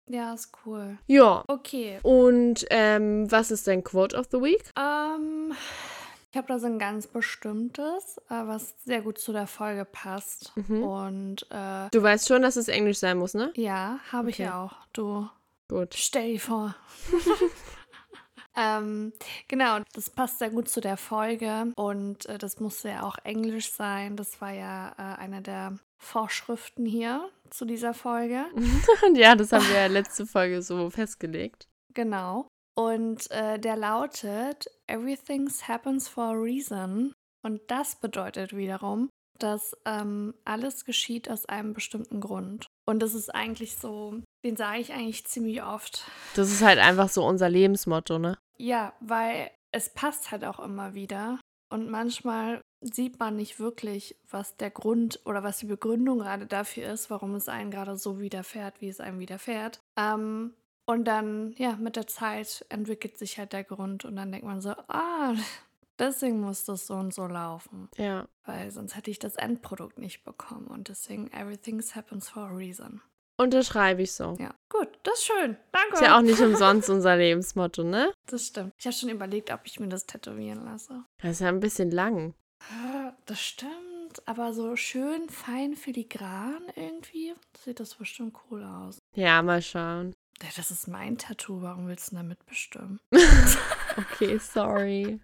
Ja, ist cool. Ja. Okay. Und ähm, was ist dein Quote of the Week? Ähm, ich habe da so ein ganz bestimmtes, äh, was sehr gut zu der Folge passt. Mhm. Und äh, Du weißt schon, dass es Englisch sein muss, ne? ja, habe Okay. ich auch. Du Gut. Stell dir vor. ähm, genau, das passt sehr gut zu der Folge und äh, das musste ja auch Englisch sein. Das war ja äh, eine der Vorschriften hier zu dieser Folge. ja, das haben wir ja letzte Folge so festgelegt. Genau. Und äh, der lautet: Everything happens for a reason. Und das bedeutet wiederum, dass ähm, alles geschieht aus einem bestimmten Grund. Und das ist eigentlich so, den sage ich eigentlich ziemlich oft. Das ist halt einfach so unser Lebensmotto, ne? Ja, weil es passt halt auch immer wieder. Und manchmal sieht man nicht wirklich, was der Grund oder was die Begründung gerade dafür ist, warum es einen gerade so widerfährt, wie es einem widerfährt. Ähm, und dann, ja, mit der Zeit entwickelt sich halt der Grund und dann denkt man so, ah, deswegen muss das so und so laufen. Ja. Weil sonst hätte ich das Endprodukt nicht bekommen. Und deswegen, everything happens for a reason. Unterschreibe ich so. Ja, gut, das ist schön. Danke. Ist ja auch nicht umsonst unser Lebensmotto, ne? Das stimmt. Ich habe schon überlegt, ob ich mir das tätowieren lasse. Das ist ja ein bisschen lang. Das stimmt. Aber so schön fein filigran irgendwie sieht das bestimmt cool aus. Ja, mal schauen. Das ist mein Tattoo. Warum willst du damit bestimmen? okay, sorry.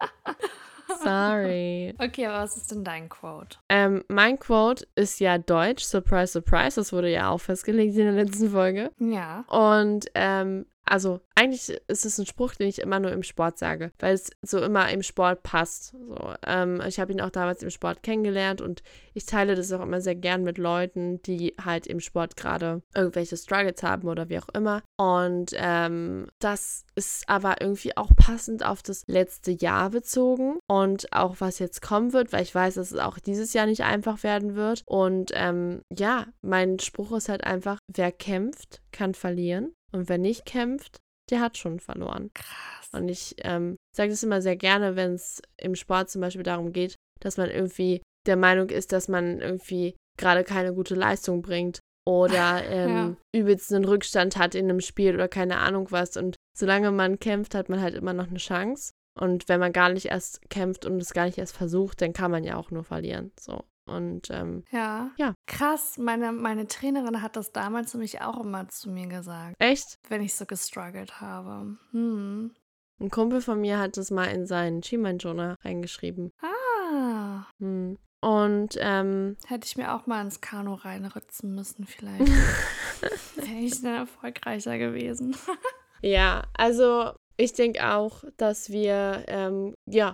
Sorry. Okay, aber was ist denn dein Quote? Ähm, mein Quote ist ja Deutsch. Surprise, surprise. Das wurde ja auch festgelegt in der letzten Folge. Ja. Und ähm, also eigentlich ist es ein Spruch, den ich immer nur im Sport sage, weil es so immer im Sport passt. So, ähm, ich habe ihn auch damals im Sport kennengelernt und ich teile das auch immer sehr gern mit Leuten, die halt im Sport gerade irgendwelche Struggles haben oder wie auch immer. Und ähm, das ist aber irgendwie auch passend auf das letzte Jahr bezogen und auch was jetzt kommen wird, weil ich weiß, dass es auch dieses Jahr nicht einfach werden wird. Und ähm, ja, mein Spruch ist halt einfach, wer kämpft, kann verlieren. Und wer nicht kämpft, der hat schon verloren. Krass. Und ich ähm, sage das immer sehr gerne, wenn es im Sport zum Beispiel darum geht, dass man irgendwie der Meinung ist, dass man irgendwie gerade keine gute Leistung bringt oder ähm, ja. übelst einen Rückstand hat in einem Spiel oder keine Ahnung was. Und solange man kämpft, hat man halt immer noch eine Chance. Und wenn man gar nicht erst kämpft und es gar nicht erst versucht, dann kann man ja auch nur verlieren. So. Und ähm, ja. ja. Krass, meine, meine Trainerin hat das damals nämlich auch immer zu mir gesagt. Echt? Wenn ich so gestruggelt habe. Hm. Ein Kumpel von mir hat das mal in seinen Schienbein-Journal reingeschrieben. Ah. Hm. Und ähm, hätte ich mir auch mal ins Kanu reinritzen müssen, vielleicht. Wäre ich dann erfolgreicher gewesen. ja, also ich denke auch, dass wir ähm, ja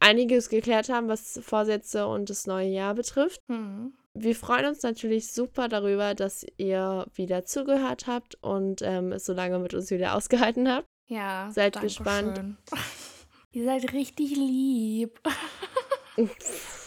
einiges geklärt haben, was Vorsätze und das neue Jahr betrifft. Mhm. Wir freuen uns natürlich super darüber, dass ihr wieder zugehört habt und ähm, es so lange mit uns wieder ausgehalten habt. Ja. Seid gespannt. Schön. ihr seid richtig lieb.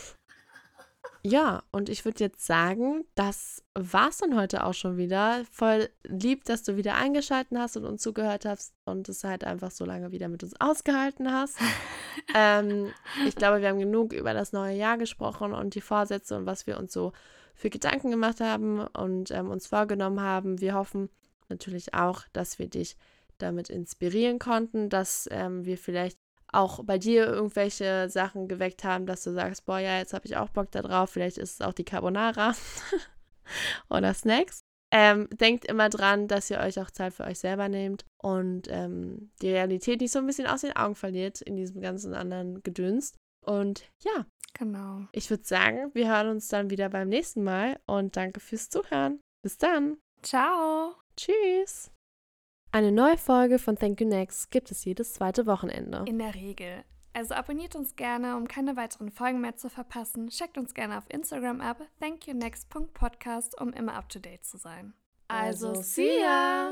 Ja, und ich würde jetzt sagen, das war's dann heute auch schon wieder. Voll lieb, dass du wieder eingeschaltet hast und uns zugehört hast und es halt einfach so lange wieder mit uns ausgehalten hast. ähm, ich glaube, wir haben genug über das neue Jahr gesprochen und die Vorsätze und was wir uns so für Gedanken gemacht haben und ähm, uns vorgenommen haben. Wir hoffen natürlich auch, dass wir dich damit inspirieren konnten, dass ähm, wir vielleicht auch bei dir irgendwelche Sachen geweckt haben, dass du sagst, boah, ja, jetzt habe ich auch Bock da drauf, vielleicht ist es auch die Carbonara oder Snacks. Ähm, denkt immer dran, dass ihr euch auch Zeit für euch selber nehmt und ähm, die Realität nicht so ein bisschen aus den Augen verliert in diesem ganzen anderen Gedönst. Und ja, genau. Ich würde sagen, wir hören uns dann wieder beim nächsten Mal und danke fürs Zuhören. Bis dann. Ciao. Tschüss. Eine neue Folge von Thank You Next gibt es jedes zweite Wochenende. In der Regel. Also abonniert uns gerne, um keine weiteren Folgen mehr zu verpassen. Checkt uns gerne auf Instagram ab, thankyounext.podcast, um immer up to date zu sein. Also, see ya!